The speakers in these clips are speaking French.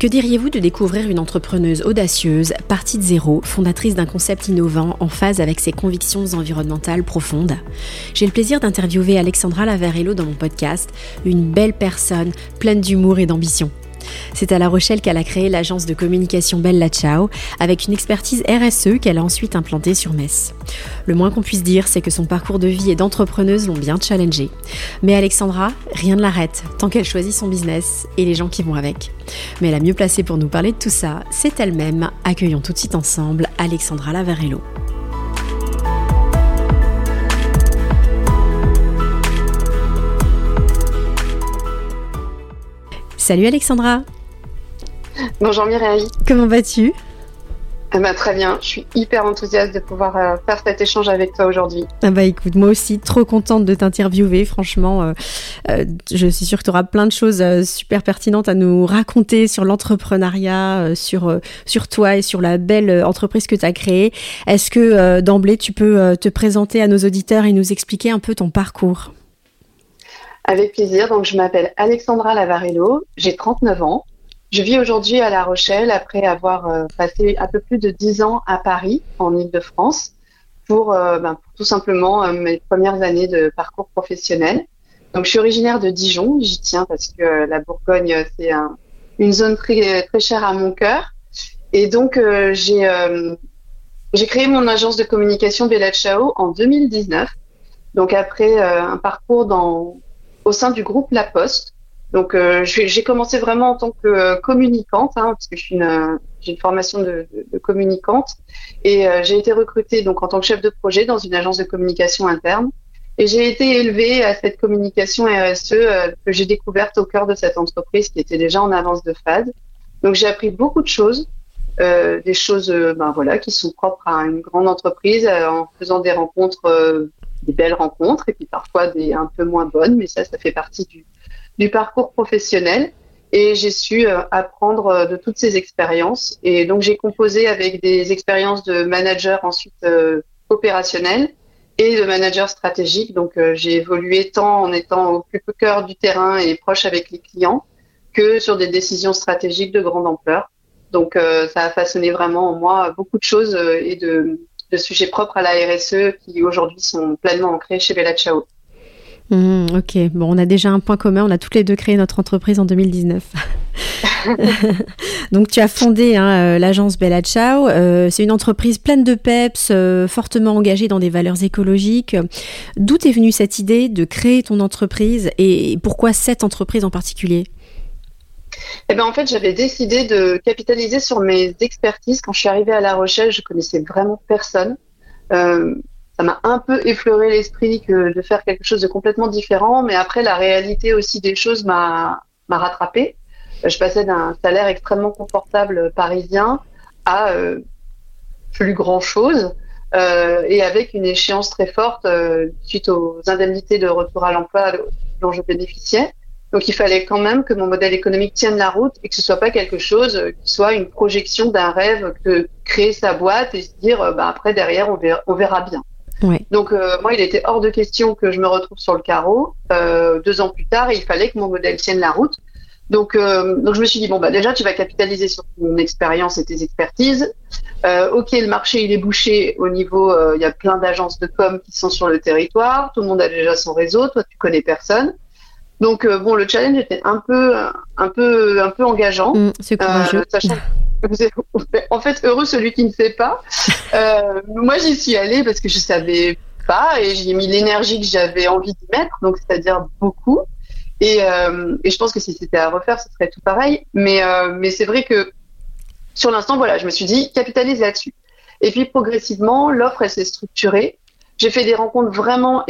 Que diriez-vous de découvrir une entrepreneuse audacieuse, partie de zéro, fondatrice d'un concept innovant en phase avec ses convictions environnementales profondes? J'ai le plaisir d'interviewer Alexandra Lavarello dans mon podcast, une belle personne pleine d'humour et d'ambition. C'est à La Rochelle qu'elle a créé l'agence de communication Bella Ciao, avec une expertise RSE qu'elle a ensuite implantée sur Metz. Le moins qu'on puisse dire, c'est que son parcours de vie et d'entrepreneuse l'ont bien challengée. Mais Alexandra, rien ne l'arrête, tant qu'elle choisit son business et les gens qui vont avec. Mais la mieux placée pour nous parler de tout ça, c'est elle-même. Accueillons tout de suite ensemble Alexandra Lavarello. Salut Alexandra. Bonjour Mireille. Comment vas-tu? Ah bah, Très bien, je suis hyper enthousiaste de pouvoir euh, faire cet échange avec toi aujourd'hui. Ah bah écoute, moi aussi, trop contente de t'interviewer. Franchement, euh, euh, je suis sûre que tu auras plein de choses super pertinentes à nous raconter sur l'entrepreneuriat, sur, sur toi et sur la belle entreprise que tu as créée. Est-ce que d'emblée, tu peux te présenter à nos auditeurs et nous expliquer un peu ton parcours? Avec plaisir. Donc, je m'appelle Alexandra Lavarello, j'ai 39 ans. Je vis aujourd'hui à La Rochelle après avoir euh, passé un peu plus de 10 ans à Paris, en Ile-de-France, pour, euh, ben, tout simplement euh, mes premières années de parcours professionnel. Donc, je suis originaire de Dijon, j'y tiens parce que la Bourgogne, c'est une zone très, très chère à mon cœur. Et donc, j'ai j'ai créé mon agence de communication Bella Ciao en 2019. Donc, après un parcours dans au sein du groupe La Poste. Donc, euh, j'ai commencé vraiment en tant que euh, communicante, hein, parce que une, euh, j'ai une formation de, de, communicante, et j'ai été recrutée donc en tant que chef de projet dans une agence de communication interne. Et j'ai été élevée à cette communication RSE que j'ai découverte au cœur de cette entreprise qui était déjà en avance de phase. Donc, j'ai appris beaucoup de choses, des choses, ben voilà, qui sont propres à une grande entreprise, en faisant des rencontres des belles rencontres et puis parfois des un peu moins bonnes, mais ça, ça fait partie du, du parcours professionnel. Et j'ai su euh, apprendre euh, de toutes ces expériences. Et donc, j'ai composé avec des expériences de manager ensuite euh, opérationnel et de manager stratégique. Donc, j'ai évolué tant en étant au plus cœur du terrain et proche avec les clients que sur des décisions stratégiques de grande ampleur. Donc, ça a façonné vraiment en moi beaucoup de choses et de, de sujets propres à la RSE qui aujourd'hui sont pleinement ancrés chez Bella Ciao. Mmh, ok, bon, on a déjà un point commun, on a toutes les deux créé notre entreprise en 2019. Donc tu as fondé hein, euh, l'agence Bella Ciao. Euh, c'est une entreprise pleine de peps, euh, fortement engagée dans des valeurs écologiques. D'où est venue cette idée de créer ton entreprise et pourquoi cette entreprise en particulier? Eh ben, en fait, j'avais décidé de capitaliser sur mes expertises. Quand je suis arrivée à La Rochelle, je connaissais vraiment personne. Euh, ça m'a un peu effleuré l'esprit de faire quelque chose de complètement différent, mais après, la réalité aussi des choses m'a rattrapée. Je passais d'un salaire extrêmement confortable parisien à euh, plus grand chose. Euh, et avec une échéance très forte suite aux indemnités de retour à l'emploi dont je bénéficiais. Donc il fallait quand même que mon modèle économique tienne la route et que ce soit pas quelque chose euh, qui soit une projection d'un rêve que créer sa boîte et se dire euh, bah, après derrière on verra, on verra bien. Donc euh, moi il était hors de question que je me retrouve sur le carreau. deux ans plus tard il fallait que mon modèle tienne la route. Donc, donc je me suis dit bon bah déjà tu vas capitaliser sur ton expérience et tes expertises. ok le marché il est bouché au niveau il y a plein d'agences de com qui sont sur le territoire. Tout le monde a déjà son réseau. Toi tu connais personne. Donc euh, bon, le challenge était un peu, un peu, un peu engageant. Mm, c'est courageux. Euh, en fait, heureux celui qui ne sait pas. Euh, moi, j'y suis allée parce que je savais pas et j'ai mis l'énergie que j'avais envie d'y mettre, donc c'est-à-dire beaucoup. Et, et, je pense que si c'était à refaire, ce serait tout pareil. Mais, mais c'est vrai que sur l'instant, voilà, je me suis dit capitalise là-dessus. Et puis progressivement, l'offre elle s'est structurée. J'ai fait des rencontres vraiment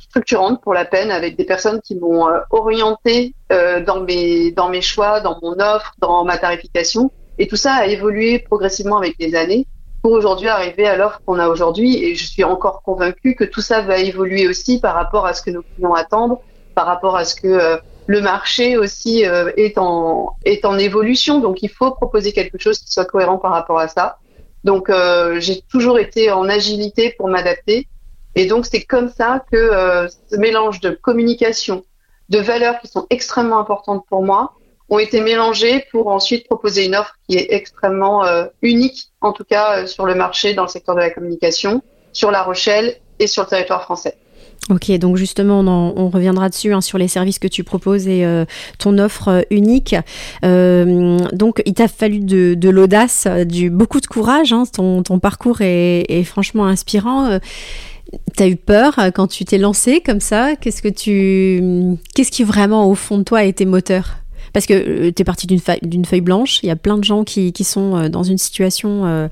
structurante pour la peine avec des personnes qui m'ont euh, orienté euh, dans mes dans mes choix, dans mon offre, dans ma tarification. Et tout ça a évolué progressivement avec les années. pour aujourd'hui arriver à l'offre qu'on a aujourd'hui. Et je suis encore convaincue que tout ça va évoluer aussi par rapport à ce que nos clients attendent, par rapport à ce que euh, le marché aussi est en est en évolution. Donc il faut proposer quelque chose qui soit cohérent par rapport à ça. Donc euh, j'ai toujours été en agilité pour m'adapter. Et donc c'est comme ça que ce mélange de communication, de valeurs qui sont extrêmement importantes pour moi, ont été mélangés pour ensuite proposer une offre qui est extrêmement euh, unique, en tout cas euh, sur le marché, dans le secteur de la communication, sur La Rochelle et sur le territoire français. Ok, donc justement, on, reviendra dessus hein, sur les services que tu proposes et euh, ton offre unique. donc, il t'a fallu de, l'audace, du beaucoup de courage. Hein, ton, parcours est franchement inspirant. T'as eu peur quand tu t'es lancé comme ça? Qu'est-ce que tu, qu'est-ce qui vraiment au fond de toi a été moteur? Parce que euh, tu es parti d'une feuille, blanche. Il y a plein de gens qui, sont euh, dans une situation, euh,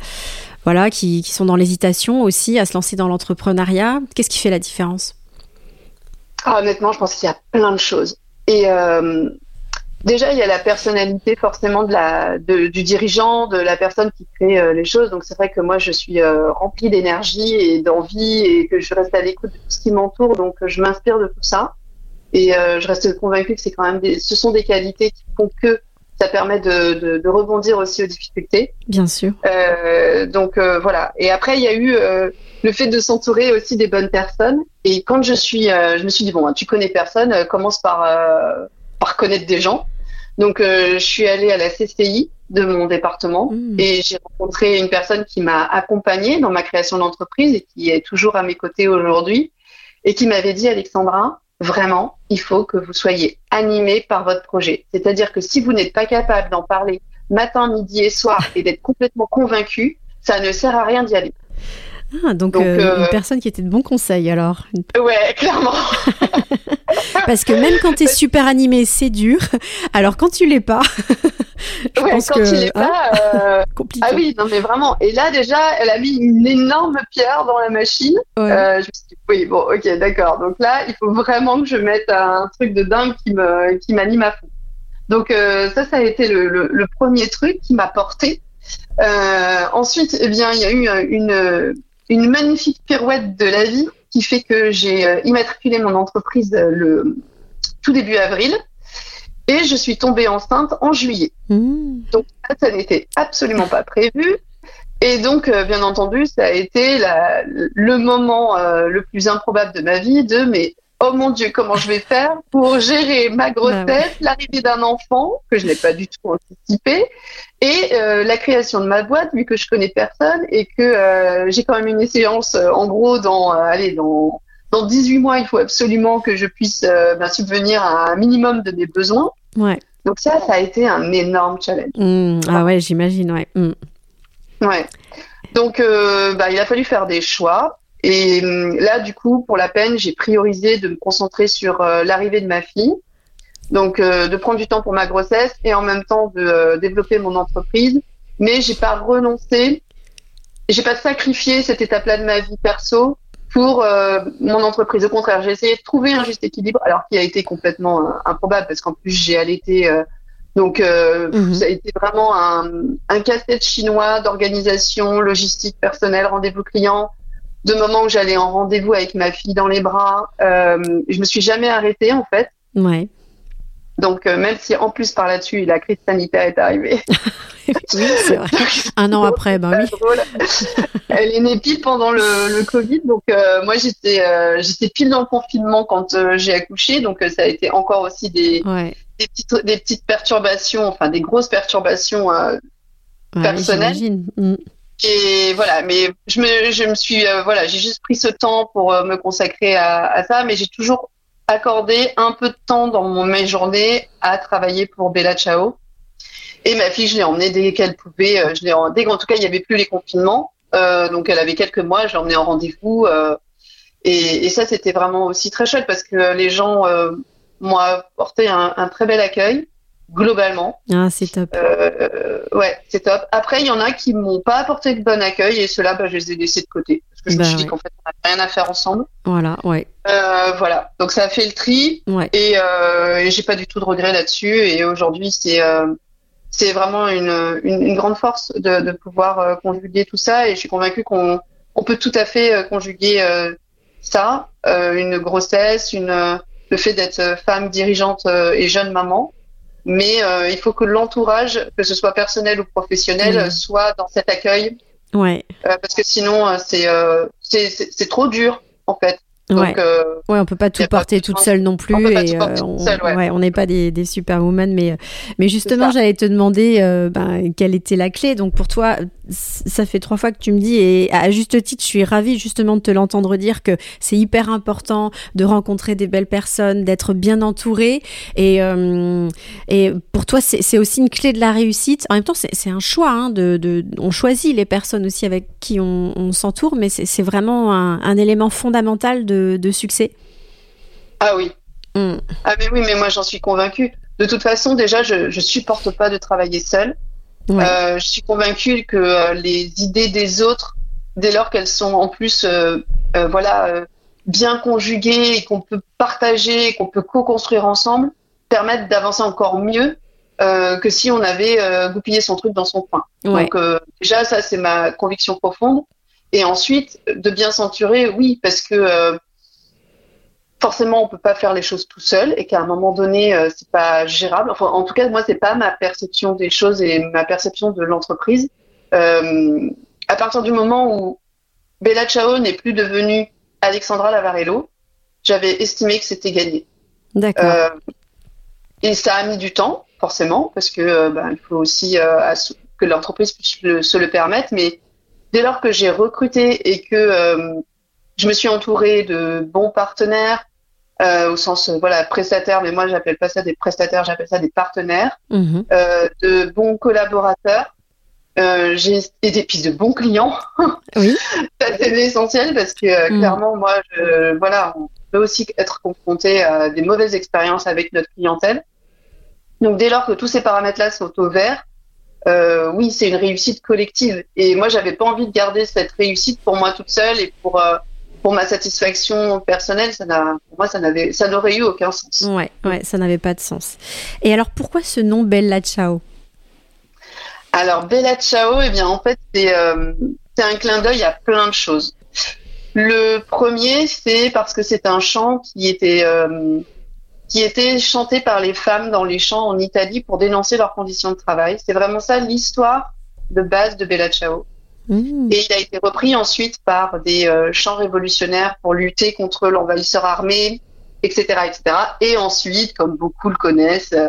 voilà, qui, sont dans l'hésitation aussi à se lancer dans l'entrepreneuriat. Qu'est-ce qui fait la différence? Ah, Honnêtement, je pense qu'il y a plein de choses. Déjà, il y a la personnalité forcément de la, du dirigeant, de la personne qui crée les choses. Donc c'est vrai que moi, je suis remplie d'énergie et d'envie et que je reste à l'écoute de tout ce qui m'entoure. Donc je m'inspire de tout ça. Et euh, je reste convaincue que c'est quand même des, ce sont des qualités qui font que ça permet de, de, de rebondir aussi aux difficultés. Bien sûr. Euh, donc euh, voilà. Et après, il y a eu euh, le fait de s'entourer aussi des bonnes personnes. Et quand je suis, euh, je me suis dit bon, tu connais personne, commence par par connaître des gens. Donc je suis allée à la CCI de mon département mmh. et j'ai rencontré une personne qui m'a accompagnée dans ma création d'entreprise et qui est toujours à mes côtés aujourd'hui et qui m'avait dit Alexandra, vraiment, il faut que vous soyez animé par votre projet. C'est-à-dire que si vous n'êtes pas capable d'en parler matin, midi et soir et d'être complètement convaincu, ça ne sert à rien d'y aller. Ah, donc, euh, une euh, personne qui était de bons conseils alors. Ouais, clairement. Parce que même quand tu es super animé, c'est dur. Alors quand tu l'es pas, je pense quand que, tu l'es hein, pas, euh... compliqué. Ah oui, non mais vraiment. Et là déjà, elle a mis une énorme pierre dans la machine. Euh, je me suis dit, oui, bon, ok, d'accord. Donc là, il faut vraiment que je mette un truc de dingue qui me qui m'anime à fond. Donc ça, ça a été le, le, le premier truc qui m'a porté. ensuite, eh bien, il y a eu une une magnifique pirouette de la vie qui fait que j'ai euh, immatriculé mon entreprise euh, le tout début avril et je suis tombée enceinte en juillet. Mmh. Donc ça n'était absolument pas prévu. Et donc, euh, bien entendu, ça a été le moment le plus improbable de ma vie de mais oh mon Dieu, comment je vais faire pour gérer ma bah grossesse, l'arrivée d'un enfant que je n'ai pas du tout anticipé, et euh, la création de ma boîte vu que je connais personne et que euh, j'ai quand même une séance euh, en gros dans allez dans dans 18 mois, il faut absolument que je puisse ben, subvenir à un minimum de mes besoins. Ouais. Donc ça, ça a été un énorme challenge. Mmh. ah ouais, j'imagine, ouais. Mmh. Ouais. Donc, bah, il a fallu faire des choix. Et hum, là, du coup, pour la peine, j'ai priorisé de me concentrer sur euh, l'arrivée de ma fille. Donc, euh, de prendre du temps pour ma grossesse et en même temps de euh, développer mon entreprise. Mais j'ai pas renoncé, j'ai pas sacrifié cette étape-là de ma vie perso pour mon entreprise. Au contraire, j'ai essayé de trouver un juste équilibre, alors qui a été complètement improbable parce qu'en plus j'ai allaité. donc, mhm. ça a été vraiment un, un casse-tête chinois d'organisation, logistique, personnel, rendez-vous client de moments où j'allais en rendez-vous avec ma fille dans les bras. Euh, je me suis jamais arrêtée en fait. Ouais. Donc euh, même si en plus par là-dessus la crise sanitaire est arrivée. oui, c'est vrai. Un an après, ben oui. Elle est née pile pendant le, le Covid, donc euh, moi j'étais euh, j'étais pile dans le confinement quand j'ai accouché, donc ça a été encore aussi des des petites des petites perturbations, enfin des grosses perturbations personnelles. Mm. Et voilà, mais je me, je me suis, euh, voilà, j'ai juste pris ce temps pour euh, me consacrer à, à ça, mais j'ai toujours accordé un peu de temps dans mon, mes journées à travailler pour Bella Ciao. Et ma fille, je l'ai emmenée dès qu'elle pouvait. Euh, je l'ai, dès qu'en tout cas il n'y avait plus les confinements, euh, donc elle avait quelques mois, je l'ai emmenée en rendez-vous. Et, et, ça, c'était vraiment aussi très chouette parce que les gens m'ont apporté un, un, très bel accueil globalement. Ah, c'est top. Euh, ouais, c'est top. Après, il y en a qui m'ont pas apporté de bon accueil et ceux-là, bah, je les ai laissés de côté. Parce que je me bah suis dit qu'en fait, on n'a rien à faire ensemble. Voilà, ouais. Euh, voilà. Donc, ça a fait le tri. Ouais. Et, euh, et j'ai pas du tout de regret là-dessus. Et aujourd'hui, c'est, euh, c'est vraiment une, une, grande force de, de pouvoir conjuguer tout ça. Et je suis convaincue qu'on on peut tout à fait conjuguer ça, une grossesse, une, le fait d'être femme dirigeante et jeune maman. Mais il faut que l'entourage, que ce soit personnel ou professionnel, mmh. soit dans cet accueil. Ouais. parce que sinon, c'est c'est trop dur en fait. Donc, ouais. Euh, ouais, on peut pas tout porter toute seule non plus. On et, euh, on, ouais. on n'est pas des, des superwomen, mais, mais justement, j'allais te demander euh, ben, quelle était la clé. Donc pour toi, ça fait trois fois que tu me dis, et à juste titre, je suis ravie justement de te l'entendre dire que c'est hyper important de rencontrer des belles personnes, d'être bien entouré. Et, euh, et pour toi, c'est aussi une clé de la réussite. En même temps, c'est un choix. Hein, de, de, on choisit les personnes aussi avec qui on, on s'entoure, mais c'est vraiment un, un, élément fondamental de, de succès. Ah oui. Mm. Ah mais oui, mais moi j'en suis convaincue. De toute façon, déjà, je, je supporte pas de travailler seule. Euh, je suis convaincue que euh, les idées des autres, dès lors qu'elles sont en plus, euh, voilà, bien conjuguées et qu'on peut partager, qu'on peut co-construire ensemble, permettent d'avancer encore mieux que si on avait goupillé son truc dans son coin. Donc déjà, ça c'est ma conviction profonde. Et ensuite, de bien s'entourer, oui, parce que forcément on peut pas faire les choses tout seul et qu'à un moment donné euh, c'est pas gérable. Enfin, en tout cas moi c'est pas ma perception des choses et ma perception de l'entreprise. Euh, à partir du moment où Bella Ciao n'est plus devenue Alexandra Lavarello, j'avais estimé que c'était gagné. D'accord. Euh, et ça a mis du temps forcément parce que ben, il faut aussi que l'entreprise puisse se le permettre. Mais dès lors que j'ai recruté et que je me suis entourée de bons partenaires, euh, au sens euh, voilà prestataire, mais moi j'appelle pas ça des prestataires, j'appelle ça des partenaires, mhm. euh, de bons collaborateurs. Euh, j'ai et des pistes de bons clients. Oui. c'est essentiel parce que mhm. clairement moi je, voilà on peut aussi être confronté à des mauvaises expériences avec notre clientèle. Donc dès lors que tous ces paramètres-là sont au vert, euh, oui, c'est une réussite collective. Et moi, j'avais pas envie de garder cette réussite pour moi toute seule et pour pour ma satisfaction personnelle, ça n'a, pour moi, ça n'avait, ça n'aurait eu aucun sens. Ouais, ouais, ça n'avait pas de sens. Et alors, pourquoi ce nom Bella Ciao? Alors, Bella Ciao, eh bien, en fait, c'est, euh, c'est un clin d'œil à plein de choses. Le premier, c'est parce que c'est un chant qui était, euh, qui était chanté par les femmes dans les champs en Italie pour dénoncer leurs conditions de travail. C'est vraiment ça l'histoire de base de Bella Ciao. Mmh. Et il a été repris ensuite par des euh, chants révolutionnaires pour lutter contre l'envahisseur armé, etc., etc. Et ensuite, comme beaucoup le connaissent, euh,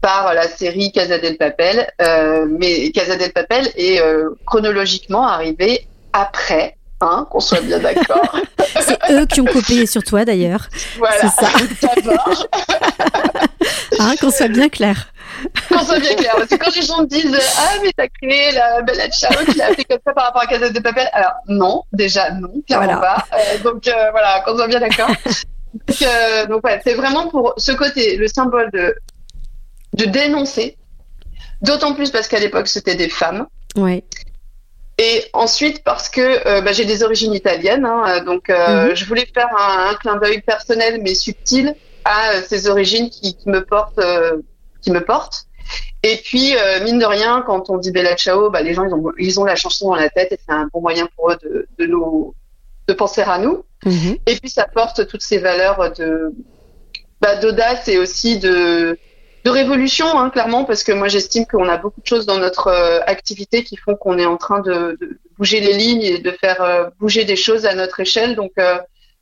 par la série Casa del Papel. Euh, mais Casa del Papel est chronologiquement arrivé après, hein, qu'on soit bien d'accord. C'est eux qui ont copié sur toi d'ailleurs. Voilà. C'est ça. hein, qu'on soit bien clair. Qu'on soit bien clair. Parce que quand les gens me disent Ah, mais t'as créé la Bella Ciao, tu l'as fait comme ça par rapport à Casa de Papel. Alors, non, déjà, non, clairement pas. Euh, donc, euh, voilà, qu'on soit bien d'accord. donc, euh, donc, ouais, c'est vraiment pour ce côté, le symbole de, de dénoncer. D'autant plus parce qu'à l'époque, c'était des femmes. Ouais. Et ensuite parce que euh, bah, j'ai des origines italiennes, hein, donc euh, mhm. je voulais faire un, un, clin d'œil personnel mais subtil à ces origines qui, qui me portent qui me porte. Et puis, euh, mine de rien, quand on dit Bella Ciao, bah, les gens, ils ont, ils ont la chanson dans la tête et c'est un bon moyen pour eux de, de, nous, de penser à nous. Mhm. Et puis, ça porte toutes ces valeurs de, bah, d'audace et aussi de, de révolution, hein, clairement, parce que moi, j'estime qu'on a beaucoup de choses dans notre euh, activité qui font qu'on est en train de, de, bouger les lignes et de faire euh, bouger des choses à notre échelle. Donc,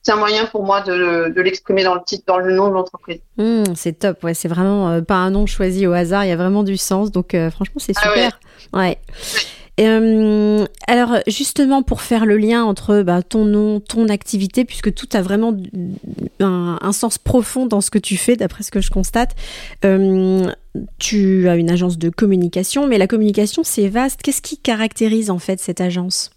c'est un moyen pour moi de, l'exprimer dans le titre, dans le nom de l'entreprise. Mmh, c'est top, ouais, c'est vraiment euh, pas un nom choisi au hasard, il y a vraiment du sens, donc euh, franchement c'est ah super. ouais. Euh, alors justement pour faire le lien entre bah, ton nom, ton activité, puisque tout a vraiment un, sens profond dans ce que tu fais, d'après ce que je constate. tu as une agence de communication, mais la communication c'est vaste. Qu'est-ce qui caractérise en fait cette agence?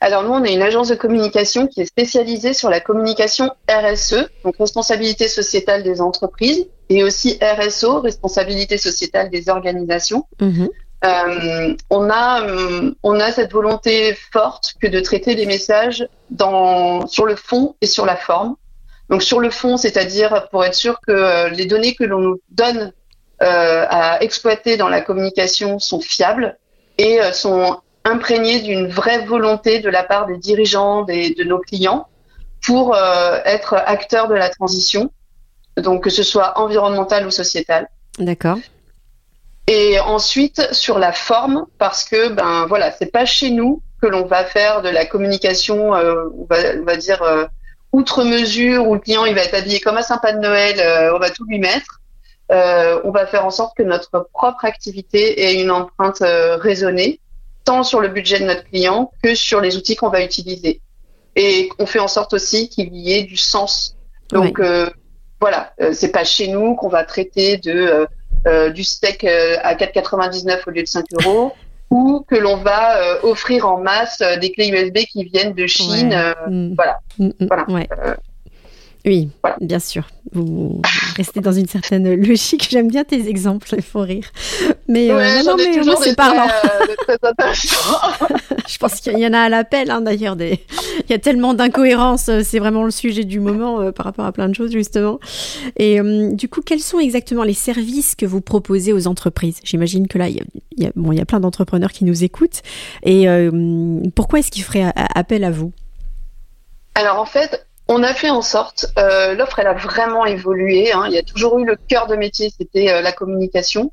Alors nous, on est une agence de communication qui est spécialisée sur la communication RSE, donc responsabilité sociétale des entreprises, et aussi RSO, responsabilité sociétale des organisations. Mhm. Euh, on a euh, on a cette volonté forte que de traiter les messages dans sur le fond et sur la forme. Donc sur le fond, c'est-à-dire pour être sûr que euh, les données que l'on nous donne à exploiter dans la communication sont fiables et sont imprégnés d'une vraie volonté de la part des dirigeants de nos clients pour être acteurs de la transition, donc que ce soit environnemental ou sociétal. D'accord. Et ensuite sur la forme, parce que ben voilà, c'est pas chez nous que l'on va faire de la communication, euh, on, va, on, va, dire euh, outre mesure, où le client il va être habillé comme un sympa de Noël, euh, on va tout lui mettre. on va faire en sorte que notre propre activité ait une empreinte raisonnée, tant sur le budget de notre client que sur les outils qu'on va utiliser. Et on fait en sorte aussi qu'il y ait du sens. Donc voilà, c'est pas chez nous qu'on va traiter de euh, du steak euh, à 4,99 au lieu de 5 euros ou que l'on va euh, offrir en masse des clés USB qui viennent de Chine. Mm. Voilà. Mm, mm. voilà. Oui, bien sûr. Vous restez dans une certaine logique. J'aime bien tes exemples, il faut rire. Mais euh, non, mais moi, c'est parlant. Euh, je pense qu'il y en a à l'appel, hein, d'ailleurs. Des... Il y a tellement d'incohérences. Euh, c'est vraiment le sujet du moment par rapport à plein de choses, justement. Et du coup, quels sont exactement les services que vous proposez aux entreprises? J'imagine que là, il y a, bon, il y a plein d'entrepreneurs qui nous écoutent. Et pourquoi est-ce qu'ils feraient appel à vous? Alors en fait, on a fait en sorte, euh, l'offre elle a vraiment évolué. Hein. Il y a toujours eu le cœur de métier, c'était euh, la communication,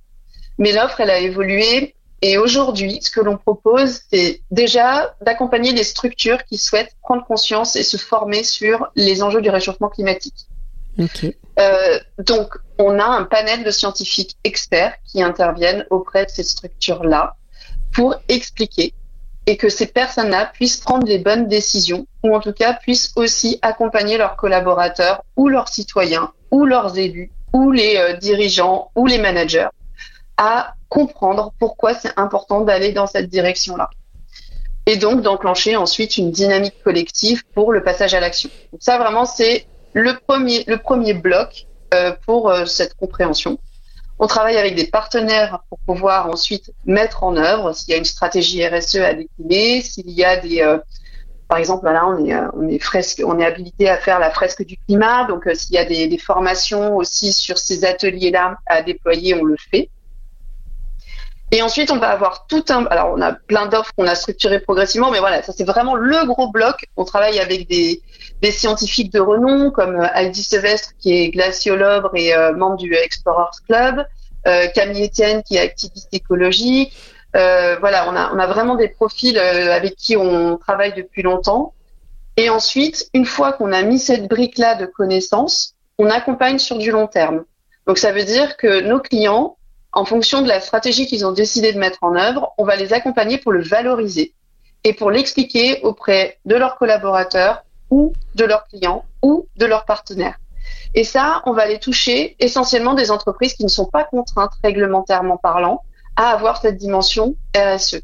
mais l'offre elle a évolué. Et aujourd'hui, ce que l'on propose, c'est déjà d'accompagner les structures qui souhaitent prendre conscience et se former sur les enjeux du réchauffement climatique. Euh, donc, on a un panel de scientifiques experts qui interviennent auprès de ces structures-là pour expliquer et que ces personnes-là puissent prendre les bonnes décisions ou en tout cas puissent aussi accompagner leurs collaborateurs ou leurs citoyens ou leurs élus ou les euh, dirigeants ou les managers à comprendre pourquoi c'est important d'aller dans cette direction-là. Et donc d'enclencher ensuite une dynamique collective pour le passage à l'action. Donc ça vraiment c'est le premier, le premier bloc euh, pour euh, cette compréhension. On travaille avec des partenaires pour pouvoir ensuite mettre en œuvre s'il y a une stratégie RSE à décliner, s'il y a des, euh, par exemple, là on est, euh, on est fresque, on est habilité à faire la fresque du climat, donc euh, s'il y a des, des, formations aussi sur ces ateliers-là à déployer, on le fait. Et ensuite, on va avoir tout un. Alors, on a plein d'offres qu'on a structurées progressivement, mais voilà, ça c'est vraiment le gros bloc. On travaille avec des, des scientifiques de renom comme euh, Aldi Sevestre qui est glaciologue et euh, membre du Explorers Club, euh, Camille Etienne qui est activiste écologique. Euh, voilà, on a, on a vraiment des profils avec qui on travaille depuis longtemps. Et ensuite, une fois qu'on a mis cette brique-là de connaissances, on accompagne sur du long terme. Donc ça veut dire que nos clients en fonction de la stratégie qu'ils ont décidé de mettre en œuvre, on va les accompagner pour le valoriser et pour l'expliquer auprès de leurs collaborateurs ou de leurs clients ou de leurs partenaires. Et ça, on va les toucher essentiellement des entreprises qui ne sont pas contraintes réglementairement parlant à avoir cette dimension RSE.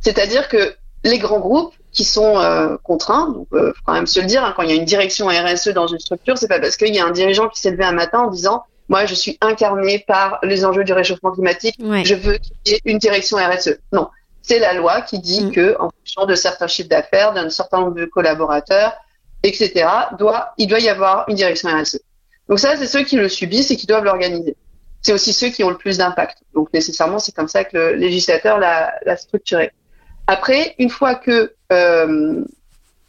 C'est-à-dire que les grands groupes qui sont euh, contraints, donc euh, faut quand même se le dire, hein, quand il y a une direction RSE dans une structure, c'est pas parce qu'il y a un dirigeant qui s'est levé un matin en disant moi, je suis incarnée par les enjeux du réchauffement climatique. Je veux qu'il y ait une direction RSE. Non, c'est la loi qui dit mm. que, en fonction de certains chiffres d'affaires, d'un certain nombre de collaborateurs, etc., doit, il doit y avoir une direction RSE. Donc ça, c'est ceux qui le subissent et qui doivent l'organiser. C'est aussi ceux qui ont le plus d'impact. Donc nécessairement, c'est comme ça que le législateur l'a structuré. Après, une fois que euh,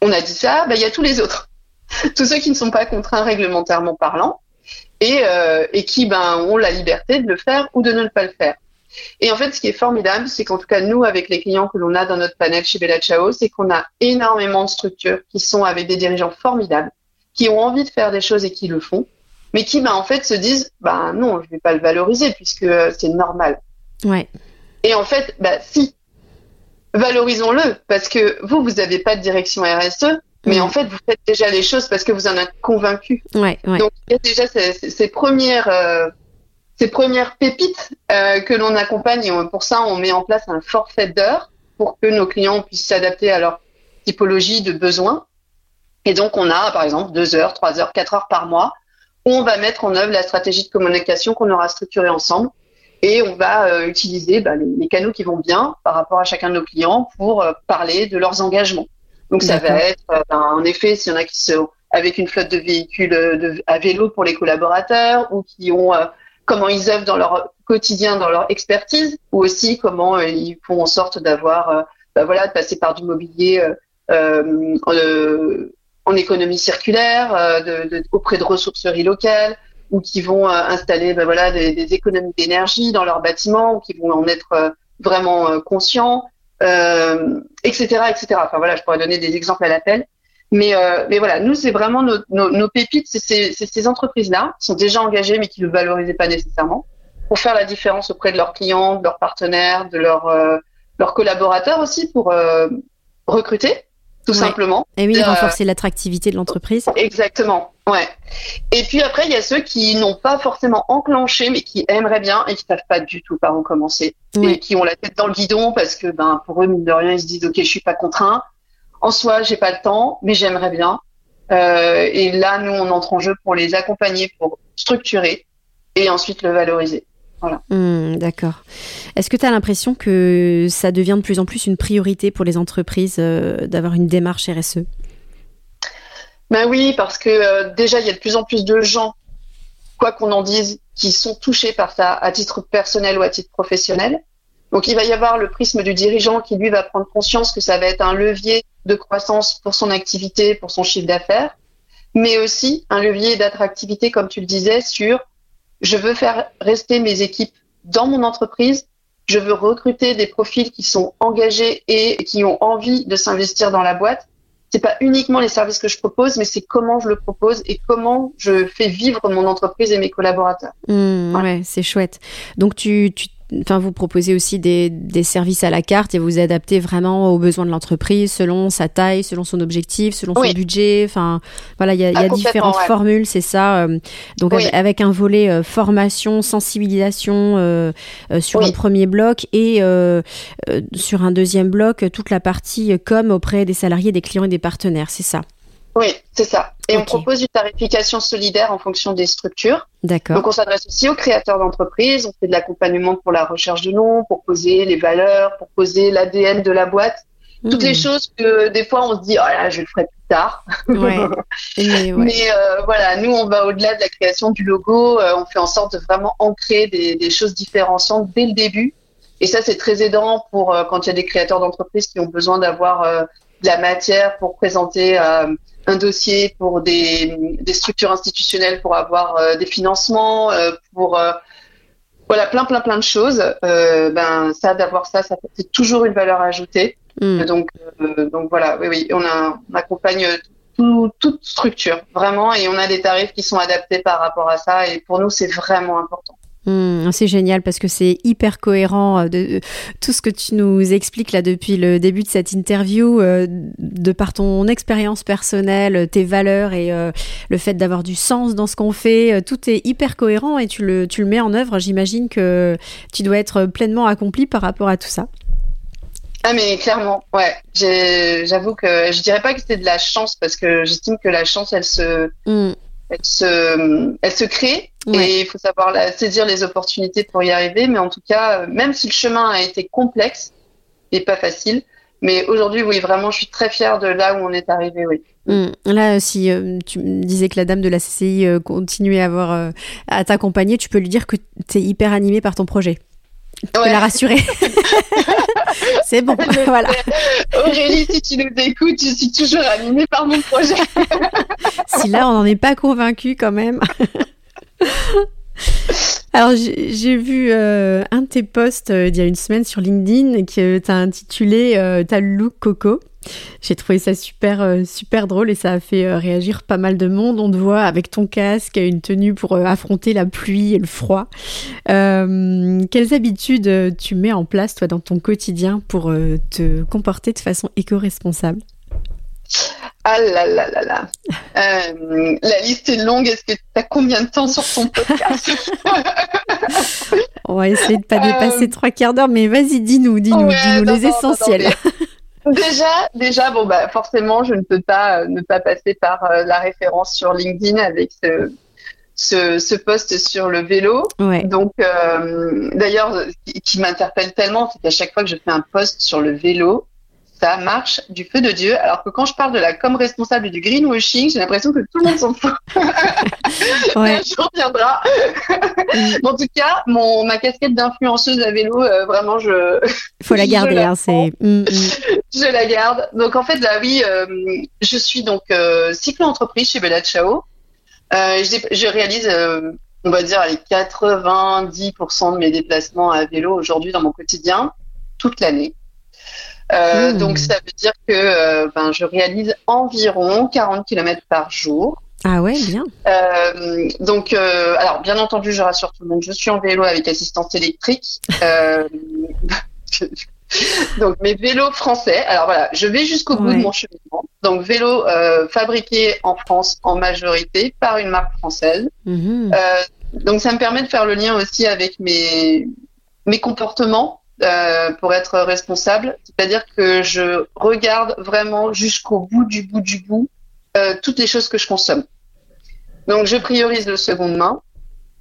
on a dit ça, ben, il y a tous les autres. Tous ceux qui ne sont pas contraints réglementairement parlant, et, euh, et qui ben, ont la liberté de le faire ou de ne pas le faire. Et en fait, ce qui est formidable, c'est qu'en tout cas, nous, avec les clients que l'on a dans notre panel chez Bella Ciao, c'est qu'on a énormément de structures qui sont avec des dirigeants formidables, qui ont envie de faire des choses et qui le font, mais qui, ben, en fait, se disent, ben non, je vais pas le valoriser puisque c'est normal. Ouais. Et en fait, ben, si, valorisons-le parce que vous, vous n'avez pas de direction RSE, mais en fait, vous faites déjà les choses parce que vous en êtes convaincu. Ouais, Donc, il y a déjà ces, ces premières, euh, ces premières pépites euh, que l'on accompagne. Et pour ça, on met en place un forfait d'heures pour que nos clients puissent s'adapter à leur typologie de besoins. Et donc, on a, par exemple, deux heures, trois heures, quatre heures par mois où on va mettre en œuvre la stratégie de communication qu'on aura structurée ensemble. Et on va euh, utiliser bah, les, les, canaux qui vont bien par rapport à chacun de nos clients pour parler de leurs engagements. Donc ça va être, euh, ben, en effet, s'il y en a qui sont avec une flotte de véhicules euh, de, à vélo pour les collaborateurs ou qui ont euh, comment ils œuvrent dans leur quotidien, dans leur expertise, ou aussi comment ils font en sorte d'avoir, bah voilà, de passer par du mobilier en économie circulaire, de, de, auprès de ressourceries locales, ou qui vont installer ben voilà, des, des économies d'énergie dans leurs bâtiments, ou qui vont en être vraiment conscients. euh, etc., etc. Enfin voilà, je pourrais donner des exemples à l'appel. Mais, euh, mais voilà, nous, c'est vraiment nos, nos, nos pépites, c'est ces, ces entreprises-là qui sont déjà engagées mais qui ne le valorisaient pas nécessairement pour faire la différence auprès de leurs clients, de leurs partenaires, de leurs, euh, leurs collaborateurs aussi pour euh, recruter tout simplement. Et oui, renforcer l'attractivité de l'entreprise. Exactement, ouais. Et puis après, il y a ceux qui n'ont pas forcément enclenché, mais qui aimeraient bien et qui savent pas du tout par où commencer. Et qui ont la tête dans le guidon parce que, ben, pour eux, mine de rien, ils se disent, OK, je suis pas contraint. En soi, j'ai pas le temps, mais j'aimerais bien. Euh, et là, nous, on entre en jeu pour les accompagner, pour structurer et ensuite le valoriser. Voilà. Hmm, d'accord. Est-ce que tu as l'impression que ça devient de plus en plus une priorité pour les entreprises euh, d'avoir une démarche RSE Ben oui, parce que euh, déjà, il y a de plus en plus de gens, quoi qu'on en dise, qui sont touchés par ça à titre personnel ou à titre professionnel. Donc il va y avoir le prisme du dirigeant qui, lui, va prendre conscience que ça va être un levier de croissance pour son activité, pour son chiffre d'affaires, mais aussi un levier d'attractivité, comme tu le disais, sur je veux faire rester mes équipes dans mon entreprise. Je veux recruter des profils qui sont engagés et qui ont envie de s'investir dans la boîte. C'est pas uniquement les services que je propose, mais c'est comment je le propose et comment je fais vivre mon entreprise et mes collaborateurs. Mmh, ouais, c'est chouette. Donc tu, tu Enfin, vous proposez aussi des, des, services à la carte et vous adaptez vraiment aux besoins de l'entreprise selon sa taille, selon son objectif, selon son budget. Enfin, voilà, il y a, y a ah, différentes formules, c'est ça. Euh, donc avec, un volet euh, formation, sensibilisation euh, sur un premier bloc et sur un deuxième bloc toute la partie com auprès des salariés, des clients et des partenaires, c'est ça. Oui, c'est ça. Et on propose une tarification solidaire en fonction des structures. D'accord. Donc on s'adresse aussi aux créateurs d'entreprises, on fait de l'accompagnement pour la recherche de noms, pour poser les valeurs, pour poser l'ADN de la boîte. Toutes les hmm. choses que des fois on se dit oh là je le ferai plus tard. Ouais. Mais, euh, voilà, nous on va au-delà de la création du logo, euh, on fait en sorte de vraiment ancrer des, des choses différenciantes dès le début. Et ça c'est très aidant pour euh, quand il y a des créateurs d'entreprises qui ont besoin d'avoir de la matière pour présenter un dossier pour des, des structures institutionnelles pour avoir euh, des financements, euh, pour euh, voilà plein plein plein de choses. ben ça d'avoir ça, ça c'est toujours une valeur ajoutée. Hmm. Donc donc voilà, oui oui, on, a, on accompagne tout, toute structure vraiment et on a des tarifs qui sont adaptés par rapport à ça et pour nous c'est vraiment important. Hmm, c'est génial parce que c'est hyper cohérent euh, de, tout ce que tu nous expliques là depuis le début de cette interview, euh, de par ton expérience personnelle, tes valeurs et euh, le fait d'avoir du sens dans ce qu'on fait. Tout est hyper cohérent et tu le, tu le mets en œuvre. J'imagine que tu dois être pleinement accompli par rapport à tout ça. Ah mais clairement, ouais. J'avoue que je dirais pas que c'était de la chance parce que j'estime que la chance, elle se, hmm elle se, elle se crée et il faut savoir saisir les opportunités pour y arriver. Mais en tout cas, même si le chemin a été complexe et pas facile, mais aujourd'hui, oui, vraiment, je suis très fière de là où on est arrivé, oui. Hum, là, si euh, tu me disais que la dame de la CCI euh, continuait à, avoir, euh, à t'accompagner, tu peux lui dire que tu es hyper animée par ton projet. Tu peux la rassurer. c'est bon, voilà. Aurélie, si tu nous écoutes, je suis toujours animée par mon projet. si là, on n'en est pas convaincu quand même. Alors, j'ai vu euh, un de tes posts euh, il y a une semaine sur LinkedIn que tu as intitulé euh, Ta look coco. J'ai trouvé ça super, euh, super drôle et ça a fait euh, réagir pas mal de monde. On te voit avec ton casque, une tenue pour euh, affronter la pluie et le froid. quelles habitudes tu mets en place, toi, dans ton quotidien pour te comporter de façon éco-responsable? Ah là là là là. la liste est longue. Est-ce que tu as combien de temps sur ton podcast On va essayer de pas dépasser trois quarts d'heure, mais vas-y, dis-nous, dis-nous, dis-nous les essentiels. Déjà, déjà, bon bah forcément, je ne peux pas euh, ne pas passer par euh, la référence sur LinkedIn avec ce ce, ce post sur le vélo. Donc, euh, d'ailleurs, qui, qui m'interpelle tellement, c'est qu'à chaque fois que je fais un post sur le vélo, ça marche du feu de Dieu. Alors que quand je parle de la com responsable du greenwashing, j'ai l'impression que tout le monde s'en fout. ouais. Je reviendra. Mm. en tout cas, mon, ma casquette d'influenceuse à vélo, euh, vraiment, je. Il faut la garder, hein, c'est. Mm, mm. je la garde. Donc en fait, là, oui, euh, je suis donc euh, cyclo-entreprise chez Bella Ciao. Euh, je, je, réalise, on va dire, les 90% de mes déplacements à vélo aujourd'hui dans mon quotidien, toute l'année. Euh, hmm. Donc ça veut dire que euh, ben, je réalise environ 40 km par jour. Ah ouais, bien. Euh, donc, alors bien entendu, je rassure tout le monde, je suis en vélo avec assistance électrique. Donc mes vélos français. Alors voilà, je vais jusqu'au bout de mon cheminement. Donc vélo fabriqué en France en majorité par une marque française. Mhm. donc ça me permet de faire le lien aussi avec mes mes comportements euh, pour être responsable. C'est-à-dire que je regarde vraiment jusqu'au bout du bout du bout euh, toutes les choses que je consomme. Donc je priorise le seconde main.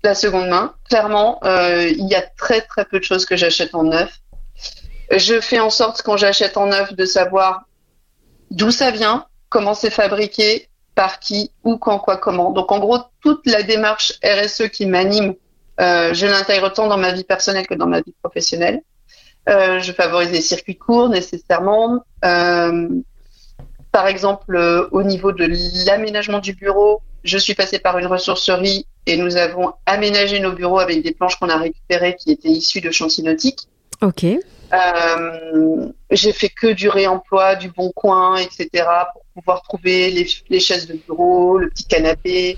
La seconde main, clairement, euh, il y a très très peu de choses que j'achète en neuf. Je fais en sorte quand j'achète en neuf de savoir d'où ça vient, comment c'est fabriqué, par qui, où, quand, quoi, comment. Donc en gros, toute la démarche RSE qui m'anime, je l'intègre tant dans ma vie personnelle que dans ma vie professionnelle. Euh, je favorise les circuits courts nécessairement. Euh, par exemple, euh, au niveau de l'aménagement du bureau, je suis passée par une ressourcerie et nous avons aménagé nos bureaux avec des planches qu'on a récupérées qui étaient issues de chantiers nautiques. Ok. Euh, j'ai fait que du réemploi, du bon coin, etc. pour pouvoir trouver les, les chaises de bureau, le petit canapé.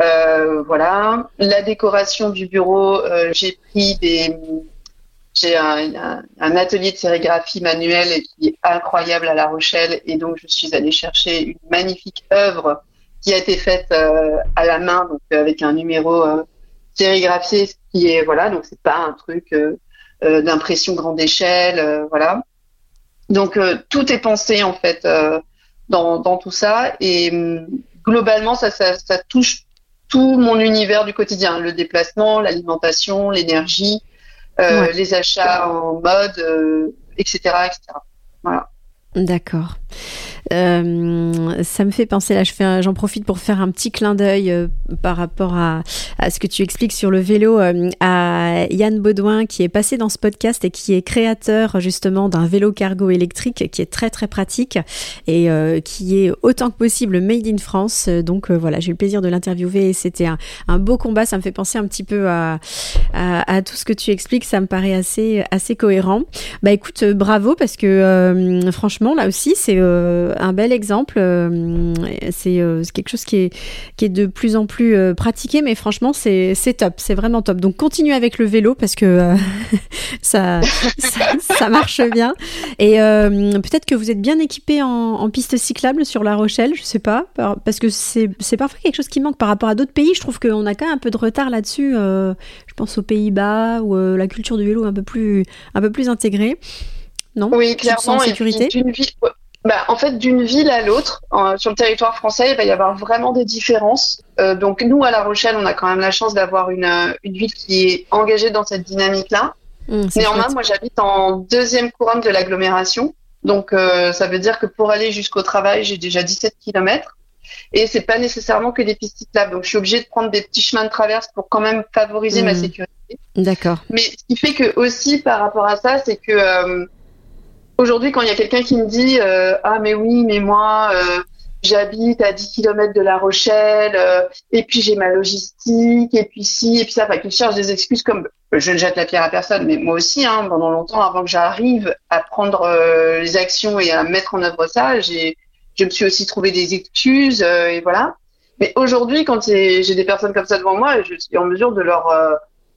Euh, voilà. La décoration du bureau, euh, j'ai pris des, j'ai un, atelier de sérigraphie manuelle qui est incroyable à La Rochelle. Et donc je suis allée chercher une magnifique œuvre qui a été faite euh, à la main donc avec un numéro euh, sérigraphié qui est voilà donc c'est pas un truc euh, euh d'impression grande échelle euh, voilà. Donc tout est pensé en fait dans, tout ça. Et hum, globalement ça touche tout mon univers du quotidien. Le déplacement l'alimentation l'énergie euh, les achats en mode, etc., euh, etc. Voilà. D'accord. Euh, ça me fait penser, là, j'en profite pour faire un petit clin d'œil euh, par rapport à, ce que tu expliques sur le vélo euh, à Yann Baudouin, qui est passé dans ce podcast et qui est créateur justement d'un vélo cargo électrique qui est très très pratique et qui est autant que possible made in France. Donc voilà, j'ai eu le plaisir de l'interviewer et c'était un, beau combat. Ça me fait penser un petit peu à, tout ce que tu expliques. Ça me paraît assez, assez cohérent. Bah écoute, bravo parce que franchement, là aussi, c'est un bel exemple. Euh, euh, c'est quelque chose qui est, qui est de plus en plus euh, pratiqué, mais franchement, c'est top. C'est vraiment top. Donc, continue avec le vélo parce que ça, ça, marche bien. Et peut-être que vous êtes bien équipé en, en, piste cyclable sur La Rochelle, je sais pas, parce que c'est parfois quelque chose qui manque par rapport à d'autres pays. Je trouve qu'on a quand même un peu de retard là-dessus. je pense aux Pays-Bas où la culture du vélo est un peu plus, un peu plus intégrée. Non? Oui, clairement. En sécurité? Bah, en fait, d'une ville à l'autre, sur le territoire français, il va y avoir vraiment des différences. Euh, donc, nous, à La Rochelle, on a quand même la chance d'avoir une, euh, une ville qui est engagée dans cette dynamique-là. Mmh, Néanmoins, moi, j'habite en deuxième couronne de l'agglomération. Donc, euh, ça veut dire que pour aller jusqu'au travail, j'ai déjà 17 km. Et c'est pas nécessairement que des pistes cyclables. Donc, je suis obligée de prendre des petits chemins de traverse pour quand même favoriser ma mmh. sécurité. D'accord. Mais ce qui fait que aussi, par rapport à ça, c'est que euh, Aujourd'hui, quand il y a quelqu'un qui me dit euh, ah mais oui, mais moi euh, j'habite à 10 km de La Rochelle euh, et puis j'ai ma logistique et puis si et puis ça, enfin qu'il cherche des excuses comme je ne jette la pierre à personne, mais moi aussi, hein, pendant longtemps, avant que j'arrive à prendre les actions et à mettre en œuvre ça, j'ai je me suis aussi trouvé des excuses et voilà. Mais aujourd'hui, quand j'ai des personnes comme ça devant moi, je suis en mesure de leur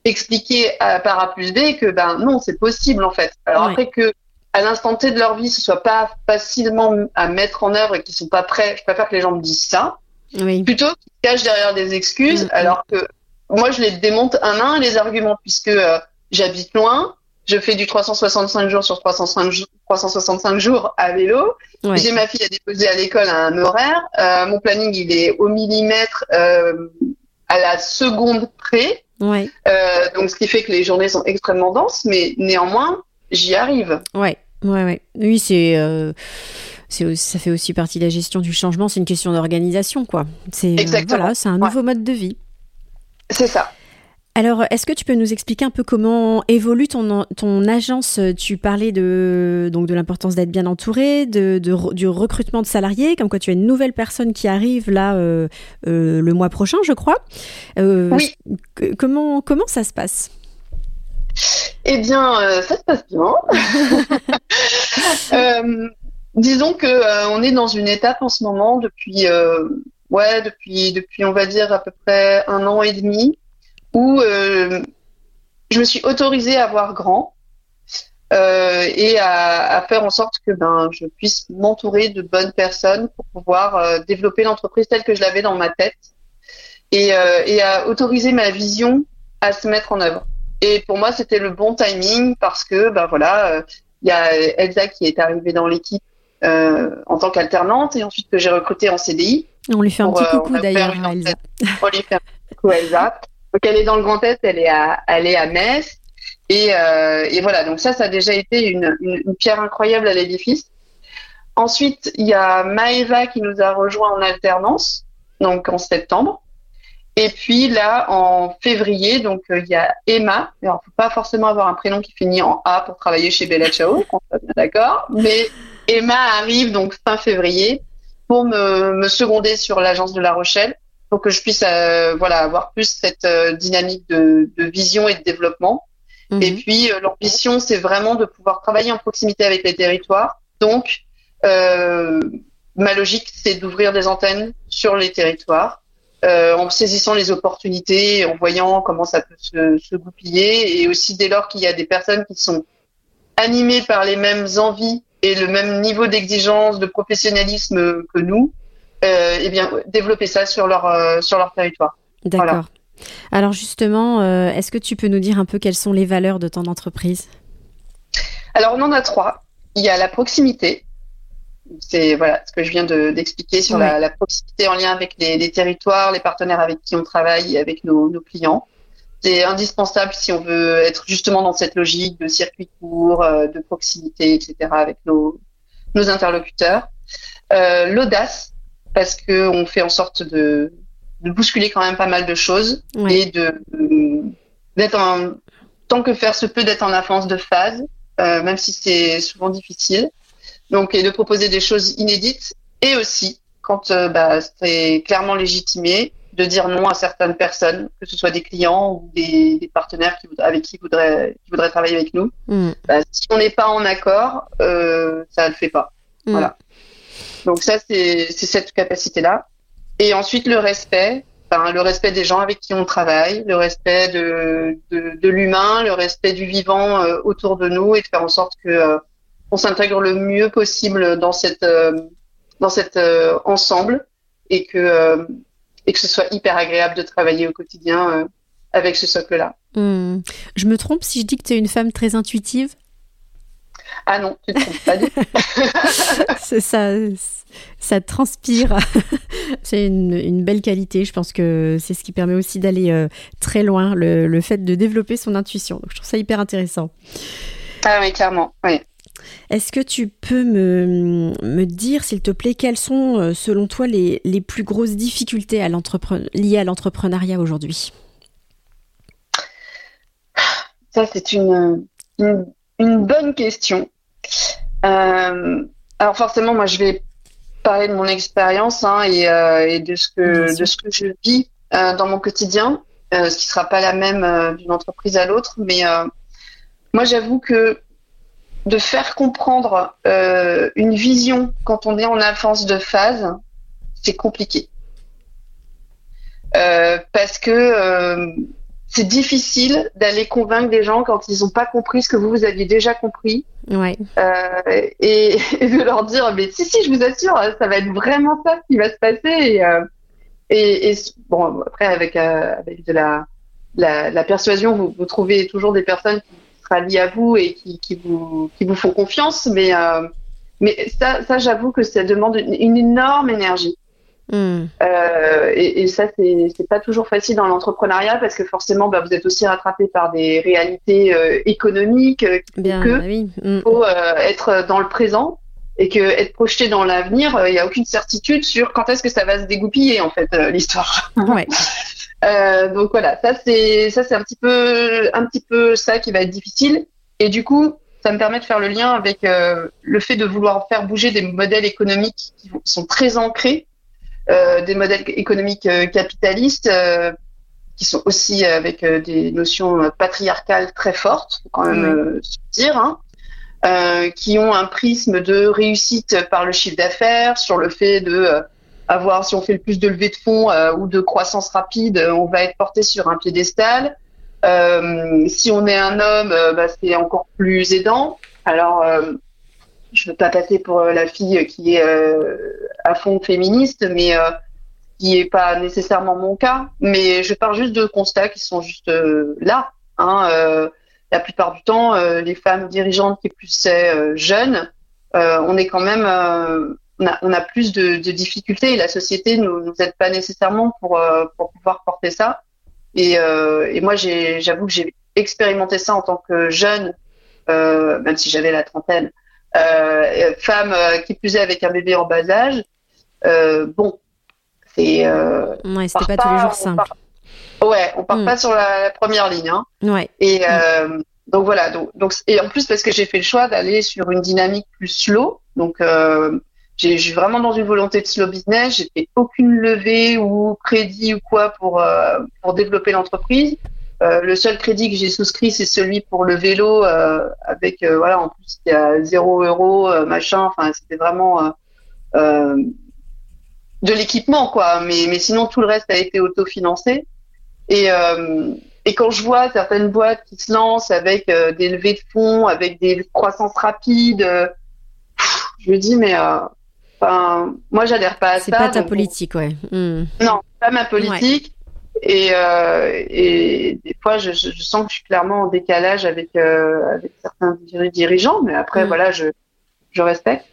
expliquer à, par A plus B que ben non, c'est possible en fait. Alors après que à l'instant T de leur vie, ce soit pas facilement à mettre en œuvre et qu'ils sont pas prêts, je préfère que les gens me disent ça. Plutôt qu'ils cachent derrière des excuses, mm-hmm. alors que moi, je les démonte un à un, les arguments, puisque euh, j'habite loin, je fais du 365 jours sur 365 jours à vélo. J'ai ma fille à déposer à l'école à un horaire. Euh, mon planning, il est au millimètre, euh, à la seconde près. Ouais. Euh, donc, ce qui fait que les journées sont extrêmement denses, mais néanmoins, j'y arrive. Ouais. Ouais, ouais. Oui, c'est, euh, ça fait aussi partie de la gestion du changement. C'est une question d'organisation, quoi. C'est, voilà, c'est un nouveau mode de vie. C'est ça. Alors, est-ce que tu peux nous expliquer un peu comment évolue ton, ton agence? Tu parlais de, donc de l'importance d'être bien entouré, de, du recrutement de salariés, comme quoi tu as une nouvelle personne qui arrive là euh, euh, le mois prochain, je crois. Euh, oui. Comment, comment ça se passe? Eh bien, ça se passe bien. disons que on est dans une étape en ce moment depuis, ouais, depuis, depuis, on va dire à peu près un an et demi où euh, je me suis autorisée à voir grand euh, et à, faire en sorte que ben, je puisse m'entourer de bonnes personnes pour pouvoir euh, développer l'entreprise telle que je l'avais dans ma tête et, à autoriser ma vision à se mettre en œuvre. Et pour moi, c'était le bon timing parce que ben voilà, il y a Elsa qui est arrivée dans l'équipe en tant qu'alternante et ensuite que j'ai recruté en CDI. On lui fait un petit coucou d'ailleurs, Elsa. On lui fait un petit coucou Elsa. Donc elle est dans le Grand Est, elle est à, elle est à Metz. Et, euh, et, voilà, donc ça, ça a déjà été une, une, pierre incroyable à l'édifice. Ensuite, il y a Maeva qui nous a rejoint en alternance, donc en septembre. Et puis là, en février, donc euh, il y a Emma. Alors, faut pas forcément avoir un prénom qui finit en A pour travailler chez Bella Ciao, d'accord. Mais Emma arrive donc fin février pour me, me seconder sur l'agence de La Rochelle pour que je puisse euh, voilà avoir plus cette euh, dynamique de, de, vision et de développement. Mhm. Et puis l'ambition, c'est vraiment de pouvoir travailler en proximité avec les territoires. Donc ma logique, c'est d'ouvrir des antennes sur les territoires, en saisissant les opportunités, en voyant comment ça peut se, se goupiller, et aussi dès lors qu'il y a des personnes qui sont animées par les mêmes envies et le même niveau d'exigence, de professionnalisme que nous, euh, eh bien, développer ça sur leur, euh, sur leur territoire. D'accord. Alors justement, euh, est-ce que tu peux nous dire un peu quelles sont les valeurs de ton entreprise? Alors on en a trois. Il y a la proximité. C'est voilà ce que je viens d'expliquer sur la, proximité en lien avec les, territoires, les partenaires avec qui on travaille et avec nos, nos clients. C'est indispensable si on veut être justement dans cette logique de circuit court, de proximité, etc. avec nos, nos interlocuteurs. Euh, L'audace, parce qu'on fait en sorte de, bousculer quand même pas mal de choses et de d'être en tant que faire se peut d'être en avance de phase, euh, même si c'est souvent difficile. Donc et de proposer des choses inédites et aussi quand euh, bah, c'est clairement légitimé de dire non à certaines personnes, que ce soit des clients ou des, partenaires qui avec qui voudraient, qui voudraient travailler avec nous. Mm. Bah, si on n'est pas en accord, euh, ça ne le fait pas. Mm. Voilà. Donc ça, c'est cette capacité-là. Et ensuite, le respect, enfin, le respect des gens avec qui on travaille, le respect de, de, de l'humain, le respect du vivant euh, autour de nous et de faire en sorte que euh, on s'intègre le mieux possible dans cette euh, dans cet ensemble et que et que ce soit hyper agréable de travailler au quotidien avec ce socle-là. Hmm. Je me trompe si je dis que tu es une femme très intuitive? Ah non, tu te trompes pas du tout. ça, ça transpire. c'est une, belle qualité. Je pense que c'est ce qui permet aussi d'aller euh, très loin, le, fait de développer son intuition. Donc, je trouve ça hyper intéressant. Ah oui, clairement. Oui. Est-ce que tu peux me, me dire, s'il te plaît, quelles sont, euh, selon toi, les, les plus grosses difficultés à liées à l'entrepreneuriat aujourd'hui? Ça, c'est une, une, une, bonne question. Euh, alors forcément, moi, je vais parler de mon expérience hein, et, euh, et, de ce que de ce que je vis euh, dans mon quotidien, ce qui sera pas la même d'une entreprise à l'autre. Mais moi, j'avoue que de faire comprendre une vision quand on est en avance de phase, c'est compliqué. parce que c'est difficile d'aller convaincre des gens quand ils n'ont pas compris ce que vous, vous aviez déjà compris. Ouais. Euh, et, de leur dire, mais si, si, je vous assure, ça va être vraiment ça qui va se passer. Et, euh, et, bon, après, avec, euh, avec de la, la, la persuasion, vous, vous, trouvez toujours des personnes qui rallient à vous et qui, qui, vous, qui vous font confiance. Mais, euh, mais ça, ça j'avoue que ça demande une, une énorme énergie. Hmm. Euh, et, ça, c'est pas toujours facile dans l'entrepreneuriat parce que forcément, bah, vous êtes aussi rattrapé par des réalités euh, économiques Bien, que bah hmm. faut être dans le présent et que être projeté dans l'avenir, il n'y a aucune certitude sur quand est-ce que ça va se dégoupiller en fait l'histoire. Ouais. donc voilà, ça c'est ça c'est un petit peu un petit peu ça qui va être difficile. Et du coup, ça me permet de faire le lien avec euh, le fait de vouloir faire bouger des modèles économiques qui sont très ancrés, euh, des modèles économiques euh, capitalistes qui sont aussi avec des notions patriarcales très fortes, faut quand même dire, hein, qui ont un prisme de réussite par le chiffre d'affaires, sur le fait de avoir, si on fait le plus de levée de fonds ou de croissance rapide, on va être porté sur un piédestal. Euh, si on est un homme, euh, bah, c'est encore plus aidant. Alors, euh, je ne veux pas passer pour la fille qui est à fond féministe, mais qui n'est pas nécessairement mon cas. Mais je pars juste de constats qui sont juste là. Hein, la plupart du temps, les femmes dirigeantes qui plus c'est jeunes, on est quand même, on a, on, a, plus de, de, difficultés et la société ne nous, nous aide pas nécessairement pour, pour pouvoir porter ça. Et, euh, et moi, j'avoue que j'ai expérimenté ça en tant que jeune, euh, même si j'avais la trentaine, euh, femme qui plus est avec un bébé en bas âge. bon, c'est. ouais, c'était pas, tous les jours simple. ouais, on part hmm. pas sur la, première ligne. Hein. Ouais. Et hmm. donc voilà. Donc, donc, et en plus parce que j'ai fait le choix d'aller sur une dynamique plus slow. Donc j'ai suis vraiment dans une volonté de slow business. J'ai fait aucune levée ou crédit ou quoi pour euh, pour développer l'entreprise. Euh, le seul crédit que j'ai souscrit, c'est celui pour le vélo, euh, avec euh, voilà, en plus il y a zéro euro, euh, machin. Enfin, c'était vraiment de l'équipement, quoi. Mais mais sinon tout le reste a été autofinancé. Et et quand je vois certaines boîtes qui se lancent avec des levées de fonds, avec des croissances rapides, je me dis mais Enfin, moi, j'adhère pas à ça. C'est pas ta politique, ouais. Hmm. Non, pas ma politique. Et, euh, et des fois, je, je, sens que je suis clairement en décalage avec, euh, avec certains dirigeants, mais après, hmm. voilà, je, je respecte.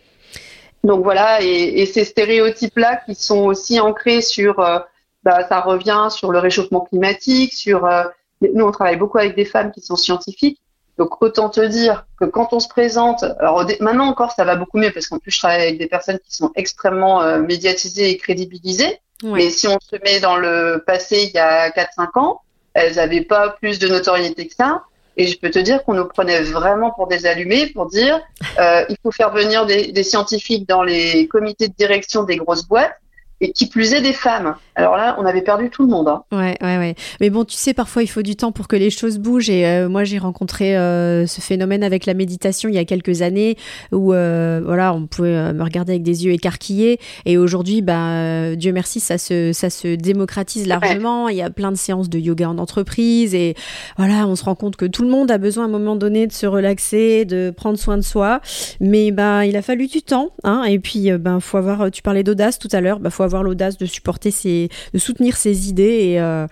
Donc voilà, et, et ces stéréotypes-là qui sont aussi ancrés sur, euh, bah, ça revient sur le réchauffement climatique, sur, euh, nous on travaille beaucoup avec des femmes qui sont scientifiques, donc autant te dire que quand on se présente, alors maintenant encore ça va beaucoup mieux parce qu'en plus je travaille avec des personnes qui sont extrêmement euh, médiatisées et crédibilisées. Mais si on se met dans le passé il y a 4-5 ans, elles n'avaient pas plus de notoriété que ça. Et je peux te dire qu'on nous prenait vraiment pour des allumés pour dire euh, il faut faire venir des, des scientifiques dans les comités de direction des grosses boîtes et qui plus est des femmes. Alors là, on avait perdu tout le monde. Hein. Ouais, ouais, ouais. Mais bon, tu sais, parfois il faut du temps pour que les choses bougent. Et euh, moi, j'ai rencontré euh, ce phénomène avec la méditation il y a quelques années, où euh, voilà, on pouvait me regarder avec des yeux écarquillés. Et aujourd'hui, bah, Dieu merci, ça se, ça se démocratise largement. Il y a plein de séances de yoga en entreprise, et voilà, on se rend compte que tout le monde a besoin à un moment donné de se relaxer, de prendre soin de soi. Mais bah, il a fallu du temps, hein. Et puis, ben, faut avoir. Tu parlais d'audace tout à l'heure, bah, faut avoir l'audace de supporter ses, de soutenir ses idées et euh,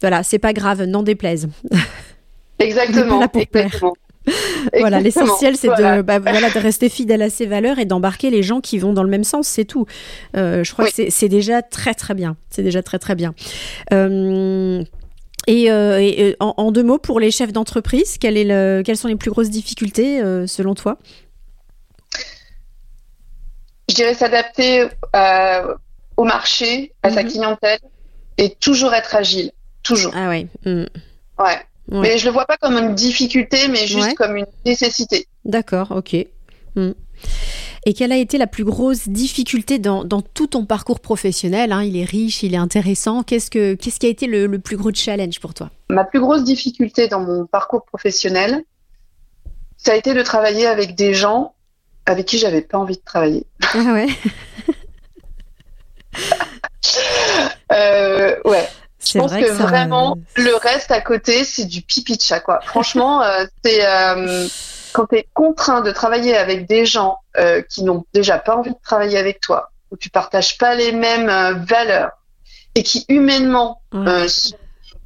voilà, c'est pas grave, n'en déplaise. Exactement. voilà, l'essentiel c'est de, bah, voilà, de rester fidèle à ses valeurs et d'embarquer les gens qui vont dans le même sens, c'est tout. Euh, je crois que c'est déjà très très bien. C'est déjà très très bien. Euh, et, en, deux mots, pour les chefs d'entreprise, quelle quelles sont les plus grosses difficultés selon toi? Je dirais s'adapter au marché, à sa mhm. clientèle, et toujours être agile. Toujours. Ah ouais. Mm. ouais. Mais je le vois pas comme une difficulté, mais juste comme une nécessité. D'accord, ok. Mm. Et quelle a été la plus grosse difficulté dans, dans tout ton parcours professionnel hein? Il est riche, il est intéressant. Qu'est-ce, que, qu'est-ce qui a été le, le, plus gros challenge pour toi? Ma plus grosse difficulté dans mon parcours professionnel, ça a été de travailler avec des gens avec qui j'avais pas envie de travailler. Ah ouais? euh, ouais. Je pense que, vraiment, le reste à côté, c'est du pipi de chat, quoi. Franchement, euh, c'est euh, quand tu es contraint de travailler avec des gens euh, qui n'ont déjà pas envie de travailler avec toi, où tu partages pas les mêmes valeurs et qui humainement euh, sont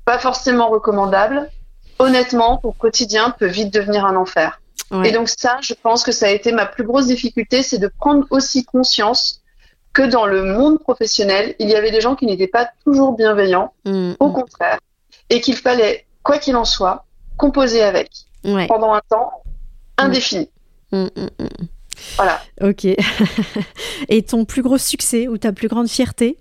pas forcément recommandables, honnêtement, ton quotidien peut vite devenir un enfer. Et donc ça, je pense que ça a été ma plus grosse difficulté, c'est de prendre aussi conscience que dans le monde professionnel, il y avait des gens qui n'étaient pas toujours bienveillants, Mm, au mm. contraire, et qu'il fallait, quoi qu'il en soit, composer avec Ouais. pendant un temps indéfini. Mm. Voilà. Ok. Et ton plus gros succès ou ta plus grande fierté?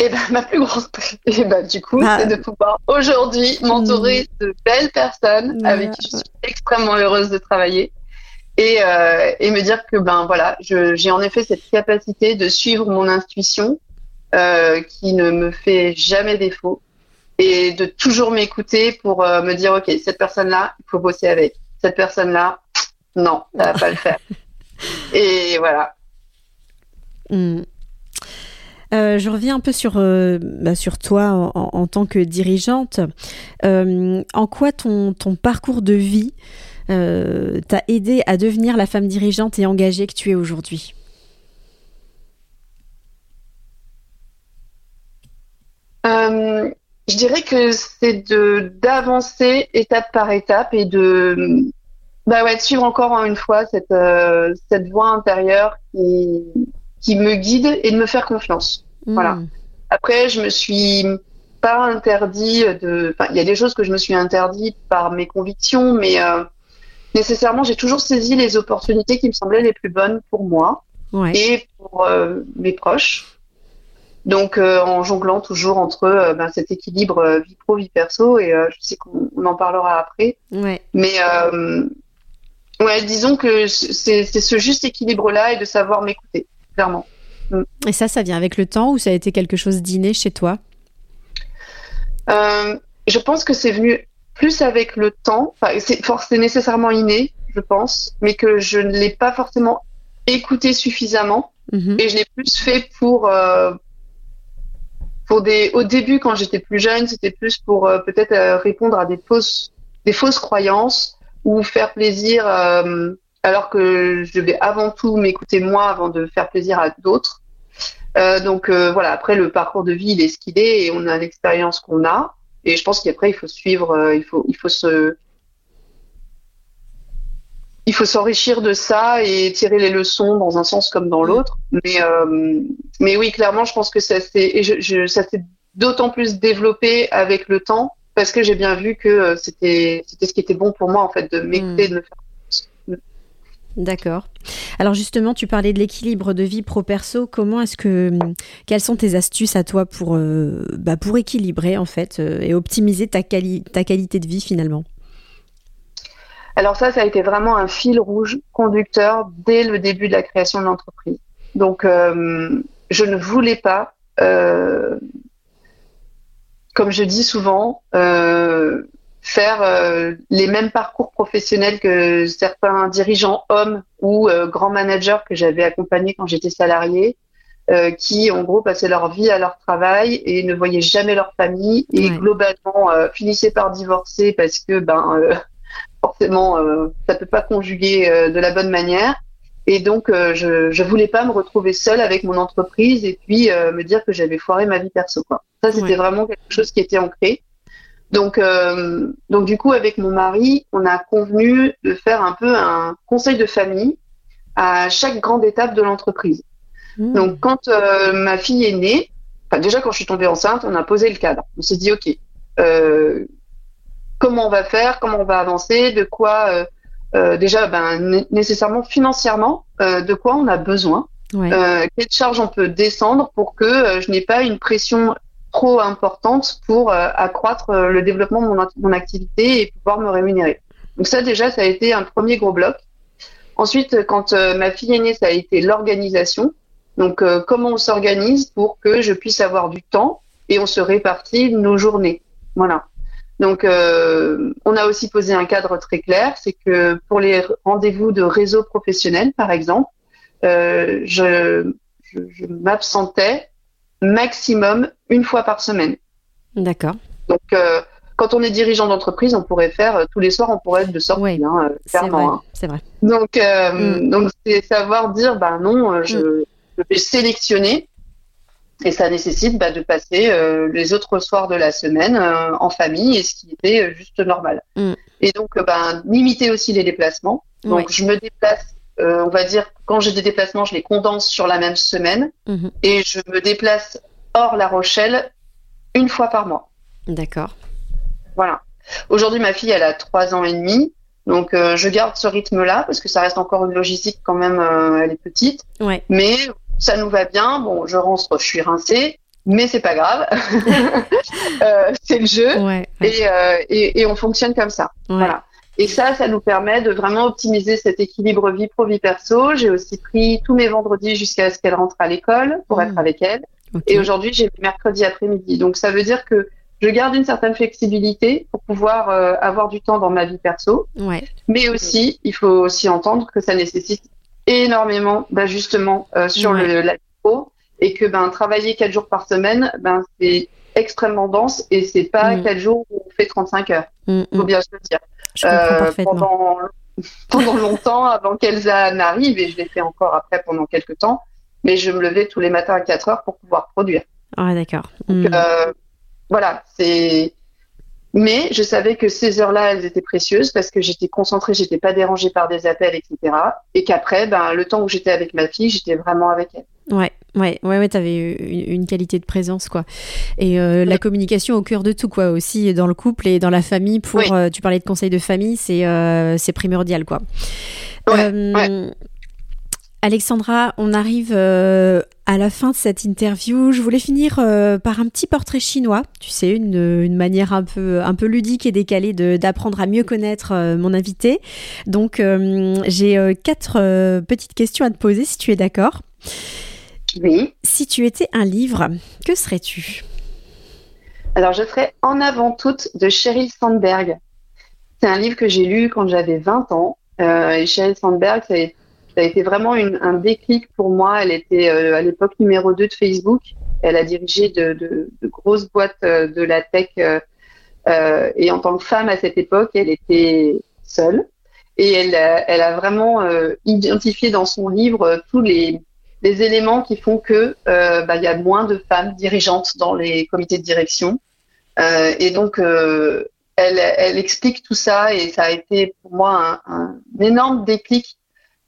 Et ben, ma plus grande, et ben, du coup, Ah. c'est de pouvoir aujourd'hui m'entourer de belles personnes avec qui je suis extrêmement heureuse de travailler et, euh, et me dire que ben voilà, j'ai en effet cette capacité de suivre mon intuition euh, qui ne me fait jamais défaut et de toujours m'écouter pour euh, me dire ok cette personne-là, il faut bosser avec cette personne-là, non, ça va pas le faire. Et voilà. Mm. Euh, je reviens un peu sur, euh, bah, sur toi en, en- en tant que dirigeante. Euh, en quoi ton, ton parcours de vie euh, t'a aidé à devenir la femme dirigeante et engagée que tu es aujourd'hui Euh, je dirais que c'est de d'avancer étape par étape et de bah ouais, de suivre encore une fois cette euh, cette voie intérieure qui qui me guide et de me faire confiance. Voilà. Mm. Après, je me suis pas interdit de. Enfin, il y a des choses que je me suis interdit par mes convictions, mais euh, nécessairement, j'ai toujours saisi les opportunités qui me semblaient les plus bonnes pour moi Ouais. et pour euh, mes proches. Donc, euh, en jonglant toujours entre euh, ben, cet équilibre vie pro, vie perso, et je sais qu'on on en parlera après. Ouais. Mais ouais, disons que c'est ce juste équilibre-là et de savoir m'écouter, clairement. Et ça, ça vient avec le temps ou ça a été quelque chose d'inné chez toi? Je pense que c'est venu plus avec le temps. Enfin, c'est nécessairement inné, je pense, mais que je ne l'ai pas forcément écouté suffisamment. Mhm. Et je l'ai plus fait pour euh, pour des au début quand j'étais plus jeune, c'était plus pour euh, peut-être euh, répondre à des fausses des fausses croyances ou faire plaisir euh, alors que je devais avant tout m'écouter moi avant de faire plaisir à d'autres. Euh, donc euh, voilà, après le parcours de vie, il est ce qu'il est et on a l'expérience qu'on a. Et je pense qu'après il faut suivre, euh, il faut il faut se il faut s'enrichir de ça et tirer les leçons dans un sens comme dans l'autre. Mais, euh, mais oui, clairement, je pense que ça s'est, et je, je- ça s'est d'autant plus développé avec le temps parce que j'ai bien vu que euh, c'était, c'était ce qui était bon pour moi, en fait, de m'écouter, de me faire. D'accord. Alors justement, tu parlais de l'équilibre de vie pro-perso. Comment est-ce que, quelles sont tes astuces à toi pour, euh, bah, équilibrer en fait euh, et optimiser ta, quali- ta qualité de vie finalement? Alors ça, ça a été vraiment un fil rouge conducteur dès le début de la création de l'entreprise. Donc, euh, je ne voulais pas, comme je dis souvent, faire euh, les mêmes parcours professionnels que certains dirigeants hommes ou euh, grands managers que j'avais accompagnés quand j'étais salarié, euh, qui en gros passaient leur vie à leur travail et ne voyaient jamais leur famille et Ouais. globalement euh, finissaient par divorcer parce que ben euh, forcément euh, ça peut pas conjuguer euh, de la bonne manière et donc euh, je je voulais pas me retrouver seule avec mon entreprise et puis euh, me dire que j'avais foiré ma vie perso quoi ça c'était Ouais. vraiment quelque chose qui était ancré donc euh, donc du coup avec mon mari on a convenu de faire un peu un conseil de famille à chaque grande étape de l'entreprise Mmh. donc, quand euh, ma fille est née, déjà quand je suis tombée enceinte, on a posé le cadre. On s'est dit, OK, euh, comment on va faire, comment on va avancer, de quoi, déjà, ben, né- nécessairement financièrement, de quoi on a besoin, Ouais. quelle charge on peut descendre pour que je n'ai pas une pression trop importante pour euh, accroître euh, le développement de mon, act- mon activité et pouvoir me rémunérer. Donc ça déjà, ça a été un premier gros bloc. Ensuite, quand euh, ma fille est née, ça a été l'organisation. Donc euh, comment on s'organise pour que je puisse avoir du temps et on se répartit nos journées. Voilà. Donc euh, on a aussi posé un cadre très clair, c'est que pour les rendez-vous de réseau professionnel, par exemple, je, je, je m'absentais maximum une fois par semaine. D'accord. Donc, euh, quand on est dirigeant d'entreprise, on pourrait faire euh, tous les soirs, on pourrait être de sortie, Ouais, hein, euh, C'est clairement. vrai. hein. C'est vrai. Donc, euh, Mm. donc c'est savoir dire, bah non, euh, je, je vais sélectionner, et ça nécessite bah, de passer les autres soirs de la semaine en famille, et ce qui était juste normal. Mm. Et donc, bah, limiter aussi les déplacements. Donc, Ouais. je me déplace on va dire, quand j'ai des déplacements, je les condense sur la même semaine Mhm. et je me déplace hors La Rochelle une fois par mois. D'accord. Voilà. Aujourd'hui, ma fille, elle a trois ans et demi. Donc, euh, je garde ce rythme-là parce que ça reste encore une logistique quand même. euh, elle est petite, Ouais. mais ça nous va bien. Bon, je rentre, je suis rincée, mais c'est pas grave. Euh, c'est le jeu Ouais. ouais, et, euh, et, et on fonctionne comme ça. Voilà. Et ça, ça nous permet de vraiment optimiser cet équilibre vie pro vie perso. J'ai aussi pris tous mes vendredis jusqu'à ce qu'elle rentre à l'école pour Mhm. être avec elle. Et aujourd'hui, j'ai mercredi après-midi. Donc, ça veut dire que je garde une certaine flexibilité pour pouvoir euh, avoir du temps dans ma vie perso. Ouais. Mais aussi, il faut aussi entendre que ça nécessite énormément d'ajustements euh, sur Ouais. le, la pro et que ben, travailler quatre jours par semaine, ben, c'est extrêmement dense et c'est pas Mm. quatre jours où on fait 35 heures. Mm, faut mm. bien se le dire. Je Euh, pendant, pendant longtemps, avant qu'Elsa n'arrive, et je l'ai fait encore après pendant quelques temps, mais je me levais tous les matins à 4 heures pour pouvoir produire. Ah, d'accord. Mm. euh, voilà, c'est. Mais je savais que ces heures-là, elles étaient précieuses parce que j'étais concentrée, j'étais pas dérangée par des appels, etc. Et qu'après, ben, le temps où j'étais avec ma fille, j'étais vraiment avec elle. Ouais, ouais, ouais, ouais, t'avais une, qualité de présence, quoi. Et euh, la communication au cœur de tout, quoi, aussi dans le couple et dans la famille. Pour, Oui. euh, tu parlais de conseils de famille, c'est euh, c'est primordial, quoi. Ouais, Alexandra, on arrive à la fin de cette interview. Je voulais finir par un petit portrait chinois. Tu sais, une, une manière un peu, un peu ludique et décalée de- d'apprendre à mieux connaître mon invité. Donc, j'ai quatre petites questions à te poser, si tu es d'accord. Oui. Si tu étais un livre, que serais-tu Alors, je ferai en avant toute de Sheryl Sandberg. C'est un livre que j'ai lu quand j'avais 20 ans. Euh, et Sheryl Sandberg, ça a, ça a été vraiment une- un déclic pour moi. Elle était euh, à l'époque numéro 2 de Facebook. Elle a dirigé de, de- de grosses boîtes euh, de la tech. et en tant que femme à cette époque, elle était seule. Et elle, a- elle a vraiment identifié dans son livre tous les, les éléments qui font que euh, bah, il y a moins de femmes dirigeantes dans les comités de direction. Euh, et donc, euh, elle, elle explique tout ça et ça a été pour moi un, un énorme déclic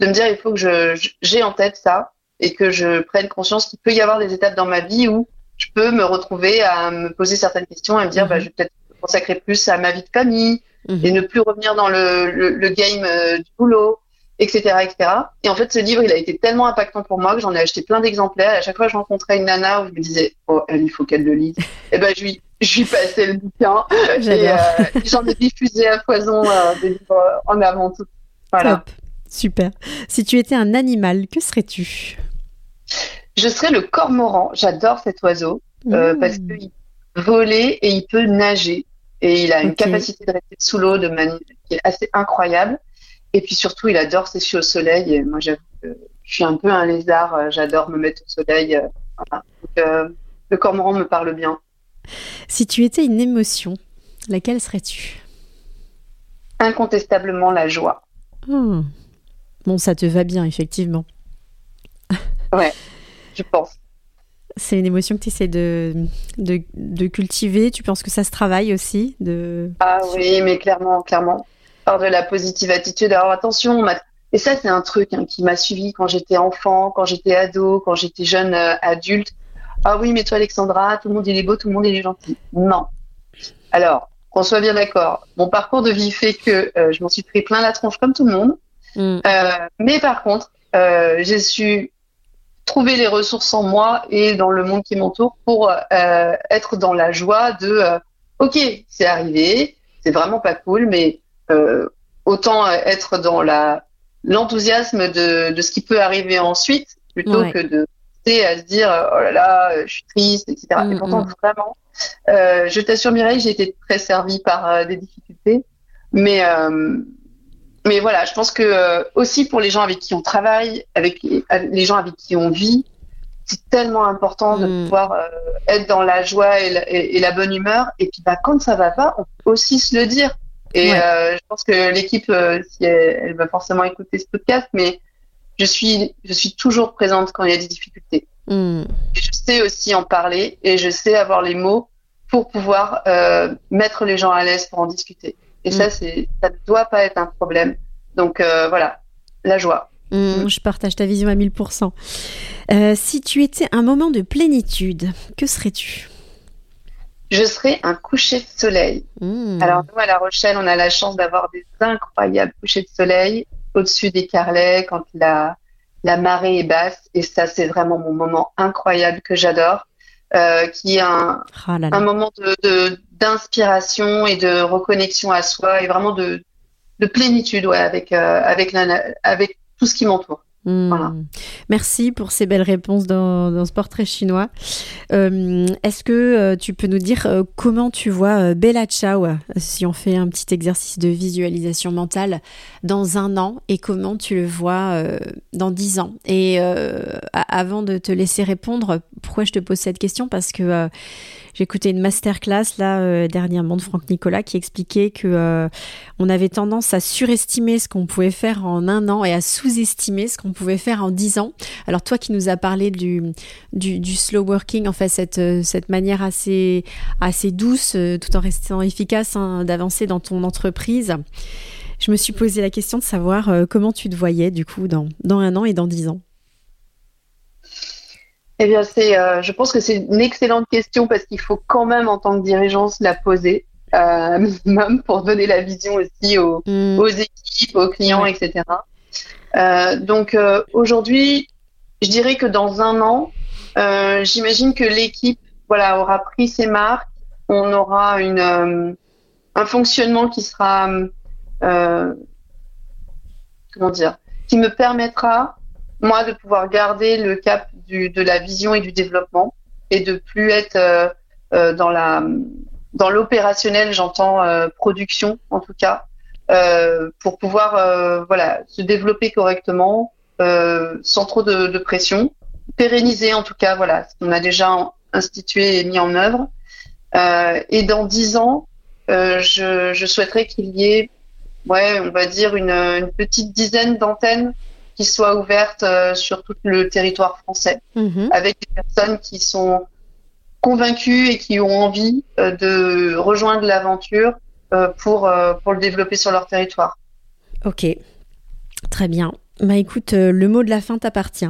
de me dire il faut que je, j'ai en tête ça et que je prenne conscience qu'il peut y avoir des étapes dans ma vie où je peux me retrouver à me poser certaines questions et me dire bah, je vais peut-être consacrer plus à ma vie de famille Mhm. et ne plus revenir dans le, le, le game euh, du boulot, etc., etc. Et en fait, ce livre, il a été tellement impactant pour moi que j'en ai acheté plein d'exemplaires. À chaque fois, je rencontrais une nana où je me disais, oh, elle, il faut qu'elle le lise. et ben, je lui, je lui passais le bouquin. Et euh, j'en ai diffusé à foison euh, des livres en avant tout. Voilà. Top. Super. Si tu étais un animal, que serais-tu? Je serais le cormoran. J'adore cet oiseau euh, Mmh. parce qu'il peut voler et il peut nager. Et il a une capacité de rester sous l'eau de manière qui est assez incroyable. Et puis surtout, il adore sécher au soleil. Et moi, j'avoue que je suis un peu un lézard. euh, J'adore me mettre au soleil. euh, voilà. Donc, euh, le cormoran me parle bien. Si tu étais une émotion, laquelle serais-tu? Incontestablement la joie. Hmm. Bon, ça te va bien, effectivement. Je pense. C'est une émotion que tu essaies de, de, de cultiver. Tu penses que ça se travaille aussi de... Ah oui, mais clairement, clairement. Par de la positive attitude. Alors attention, m'a- et ça c'est un truc hein, qui m'a suivi quand j'étais enfant, quand j'étais ado, quand j'étais jeune euh, adulte. Ah oui, mais toi Alexandra, tout le monde il est beau, tout le monde il est gentil. Non. Alors, qu'on soit bien d'accord, mon parcours de vie fait que euh, je m'en suis pris plein la tronche comme tout le monde. Hmm. Euh, mais par contre, euh, j'ai su trouver les ressources en moi et dans le monde qui m'entoure pour euh, être dans la joie de euh, ok, c'est arrivé, c'est vraiment pas cool, mais autant euh, être dans la l'enthousiasme de, de ce qui peut arriver ensuite plutôt Ouais. que de à se dire oh là là, euh, je suis triste, etc. Mm, et pourtant mm. vraiment, euh, je t'assure Mireille, j'ai été très servie par euh, des difficultés, mais euh, mais voilà, je pense que euh, aussi pour les gens avec qui on travaille, avec les, gens avec qui on vit, c'est tellement important de Mm. pouvoir euh, être dans la joie et la, et- et la bonne humeur. Et puis bah, quand ça va pas, on peut aussi se le dire. Et Ouais. euh, je pense que l'équipe, euh, si elle, elle va forcément écouter ce podcast, mais je suis, je suis toujours présente quand il y a des difficultés. Hmm. Et je sais aussi en parler et je sais avoir les mots pour pouvoir euh, mettre les gens à l'aise pour en discuter. Et Mm. ça, c'est, ça ne doit pas être un problème. Donc euh, voilà, la joie. Mmh, je partage ta vision à 1000%. Euh, si tu étais un moment de plénitude, que serais-tu? Je serais un coucher de soleil. Mmh. Alors nous, à La Rochelle, on a la chance d'avoir des incroyables couchers de soleil au-dessus des carlets quand la, la marée est basse. Et ça, c'est vraiment mon moment incroyable que j'adore. Euh, qui est un, oh un moment d'inspiration de, et de reconnexion à soi et vraiment de, de plénitude ouais, avec, euh, avec, la, avec tout ce qui m'entoure. Hmm. Merci pour ces belles réponses dans, ce portrait chinois. Euh, est-ce que euh, tu peux nous dire euh, comment tu vois Bella Ciao, si on fait un petit exercice de visualisation mentale, dans un an et comment tu le vois dans dix ans? Et avant de te laisser répondre, pourquoi je te pose cette question? Parce que écouté une masterclass là euh, dernièrement de Franck Nicolas qui expliquait que euh, on avait tendance à surestimer ce qu'on pouvait faire en un an et à sous-estimer ce qu'on pouvait faire en dix ans. Alors toi qui nous as parlé du, du, slow working, en fait cette, euh, cette manière assez, assez douce tout en restant efficace hein, d'avancer dans ton entreprise. Je me suis posé la question de savoir comment tu te voyais du coup dans, dans un an et dans dix ans. Eh bien, c'est, euh, je pense que c'est une excellente question parce qu'il faut quand même, en tant que dirigeant, se la poser euh, minimum pour donner la vision aussi aux, mm. aux équipes, aux clients, etc. Euh, donc aujourd'hui, je dirais que dans un an, j'imagine que l'équipe, voilà, aura pris ses marques. On aura une un fonctionnement qui sera comment dire, qui me permettra moi, de pouvoir garder le cap de la vision et du développement et de plus être euh, euh, dans la l'opérationnel, j'entends euh, production en tout cas, pour pouvoir voilà se développer correctement sans trop de, pression, pérenniser en tout cas voilà ce qu'on a déjà institué et mis en œuvre. et dans dix ans, je, souhaiterais qu'il y ait on va dire une petite dizaine d'antennes qui soit ouverte euh, sur tout le territoire français, mhm. avec des personnes qui sont convaincues et qui ont envie euh, de rejoindre l'aventure euh, pour, pour le développer sur leur territoire. Ok, très bien. Bah écoute, le mot de la fin t'appartient.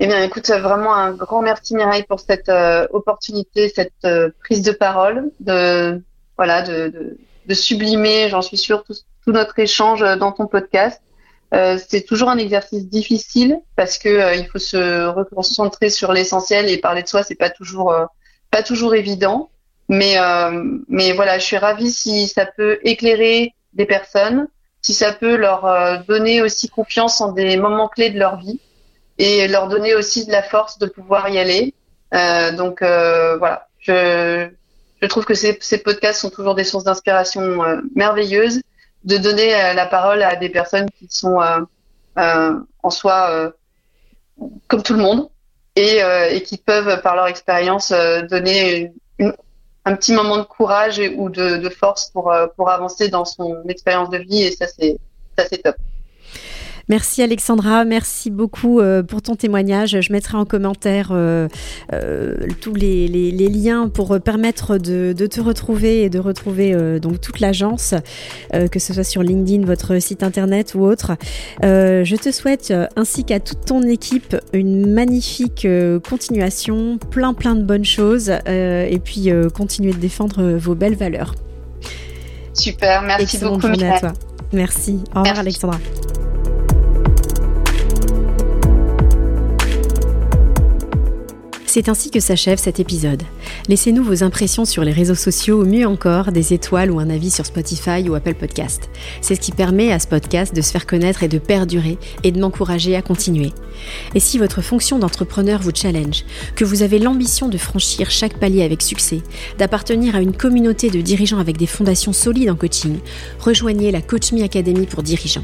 Eh bien, écoute, vraiment un grand merci Mireille pour cette opportunité, cette prise de parole, de voilà, de, de, de sublimer, j'en suis sûre, tout, tout, notre échange dans ton podcast. Euh, c'est toujours un exercice difficile parce que euh, il faut se reconcentrer sur l'essentiel et parler de soi, c'est pas toujours euh, pas toujours évident. Mais mais voilà, je suis ravie si ça peut éclairer des personnes, si ça peut leur donner aussi confiance en des moments clés de leur vie et leur donner aussi de la force de pouvoir y aller. donc voilà, je je trouve que ces, ces podcasts sont toujours des sources d'inspiration merveilleuses de donner euh, la parole à des personnes qui sont euh, euh, en soi comme tout le monde et, qui peuvent par leur expérience donner un petit moment de courage ou de, de force pour, pour avancer dans son expérience de vie et ça c'est ça c'est top. Merci Alexandra, merci beaucoup euh, pour ton témoignage. Je mettrai en commentaire euh, euh, tous les, liens pour permettre de, te retrouver et de retrouver donc toute l'agence, que ce soit sur LinkedIn, votre site internet ou autre. je te souhaite ainsi qu'à toute ton équipe une magnifique continuation, plein plein de bonnes choses et puis continuer de défendre vos belles valeurs. Super, merci beaucoup. Journée à toi. Merci. Au revoir Alexandra. C'est ainsi que s'achève cet épisode. Laissez-nous vos impressions sur les réseaux sociaux ou mieux encore des étoiles ou un avis sur Spotify ou Apple Podcast. C'est ce qui permet à ce podcast de se faire connaître et de perdurer et de m'encourager à continuer. Et si votre fonction d'entrepreneur vous challenge, que vous avez l'ambition de franchir chaque palier avec succès, d'appartenir à une communauté de dirigeants avec des fondations solides en coaching, rejoignez la CoachMe Academy pour dirigeants.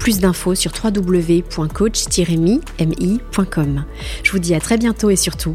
Plus d'infos sur www.coach-mi.com. Je vous dis à très bientôt et surtout,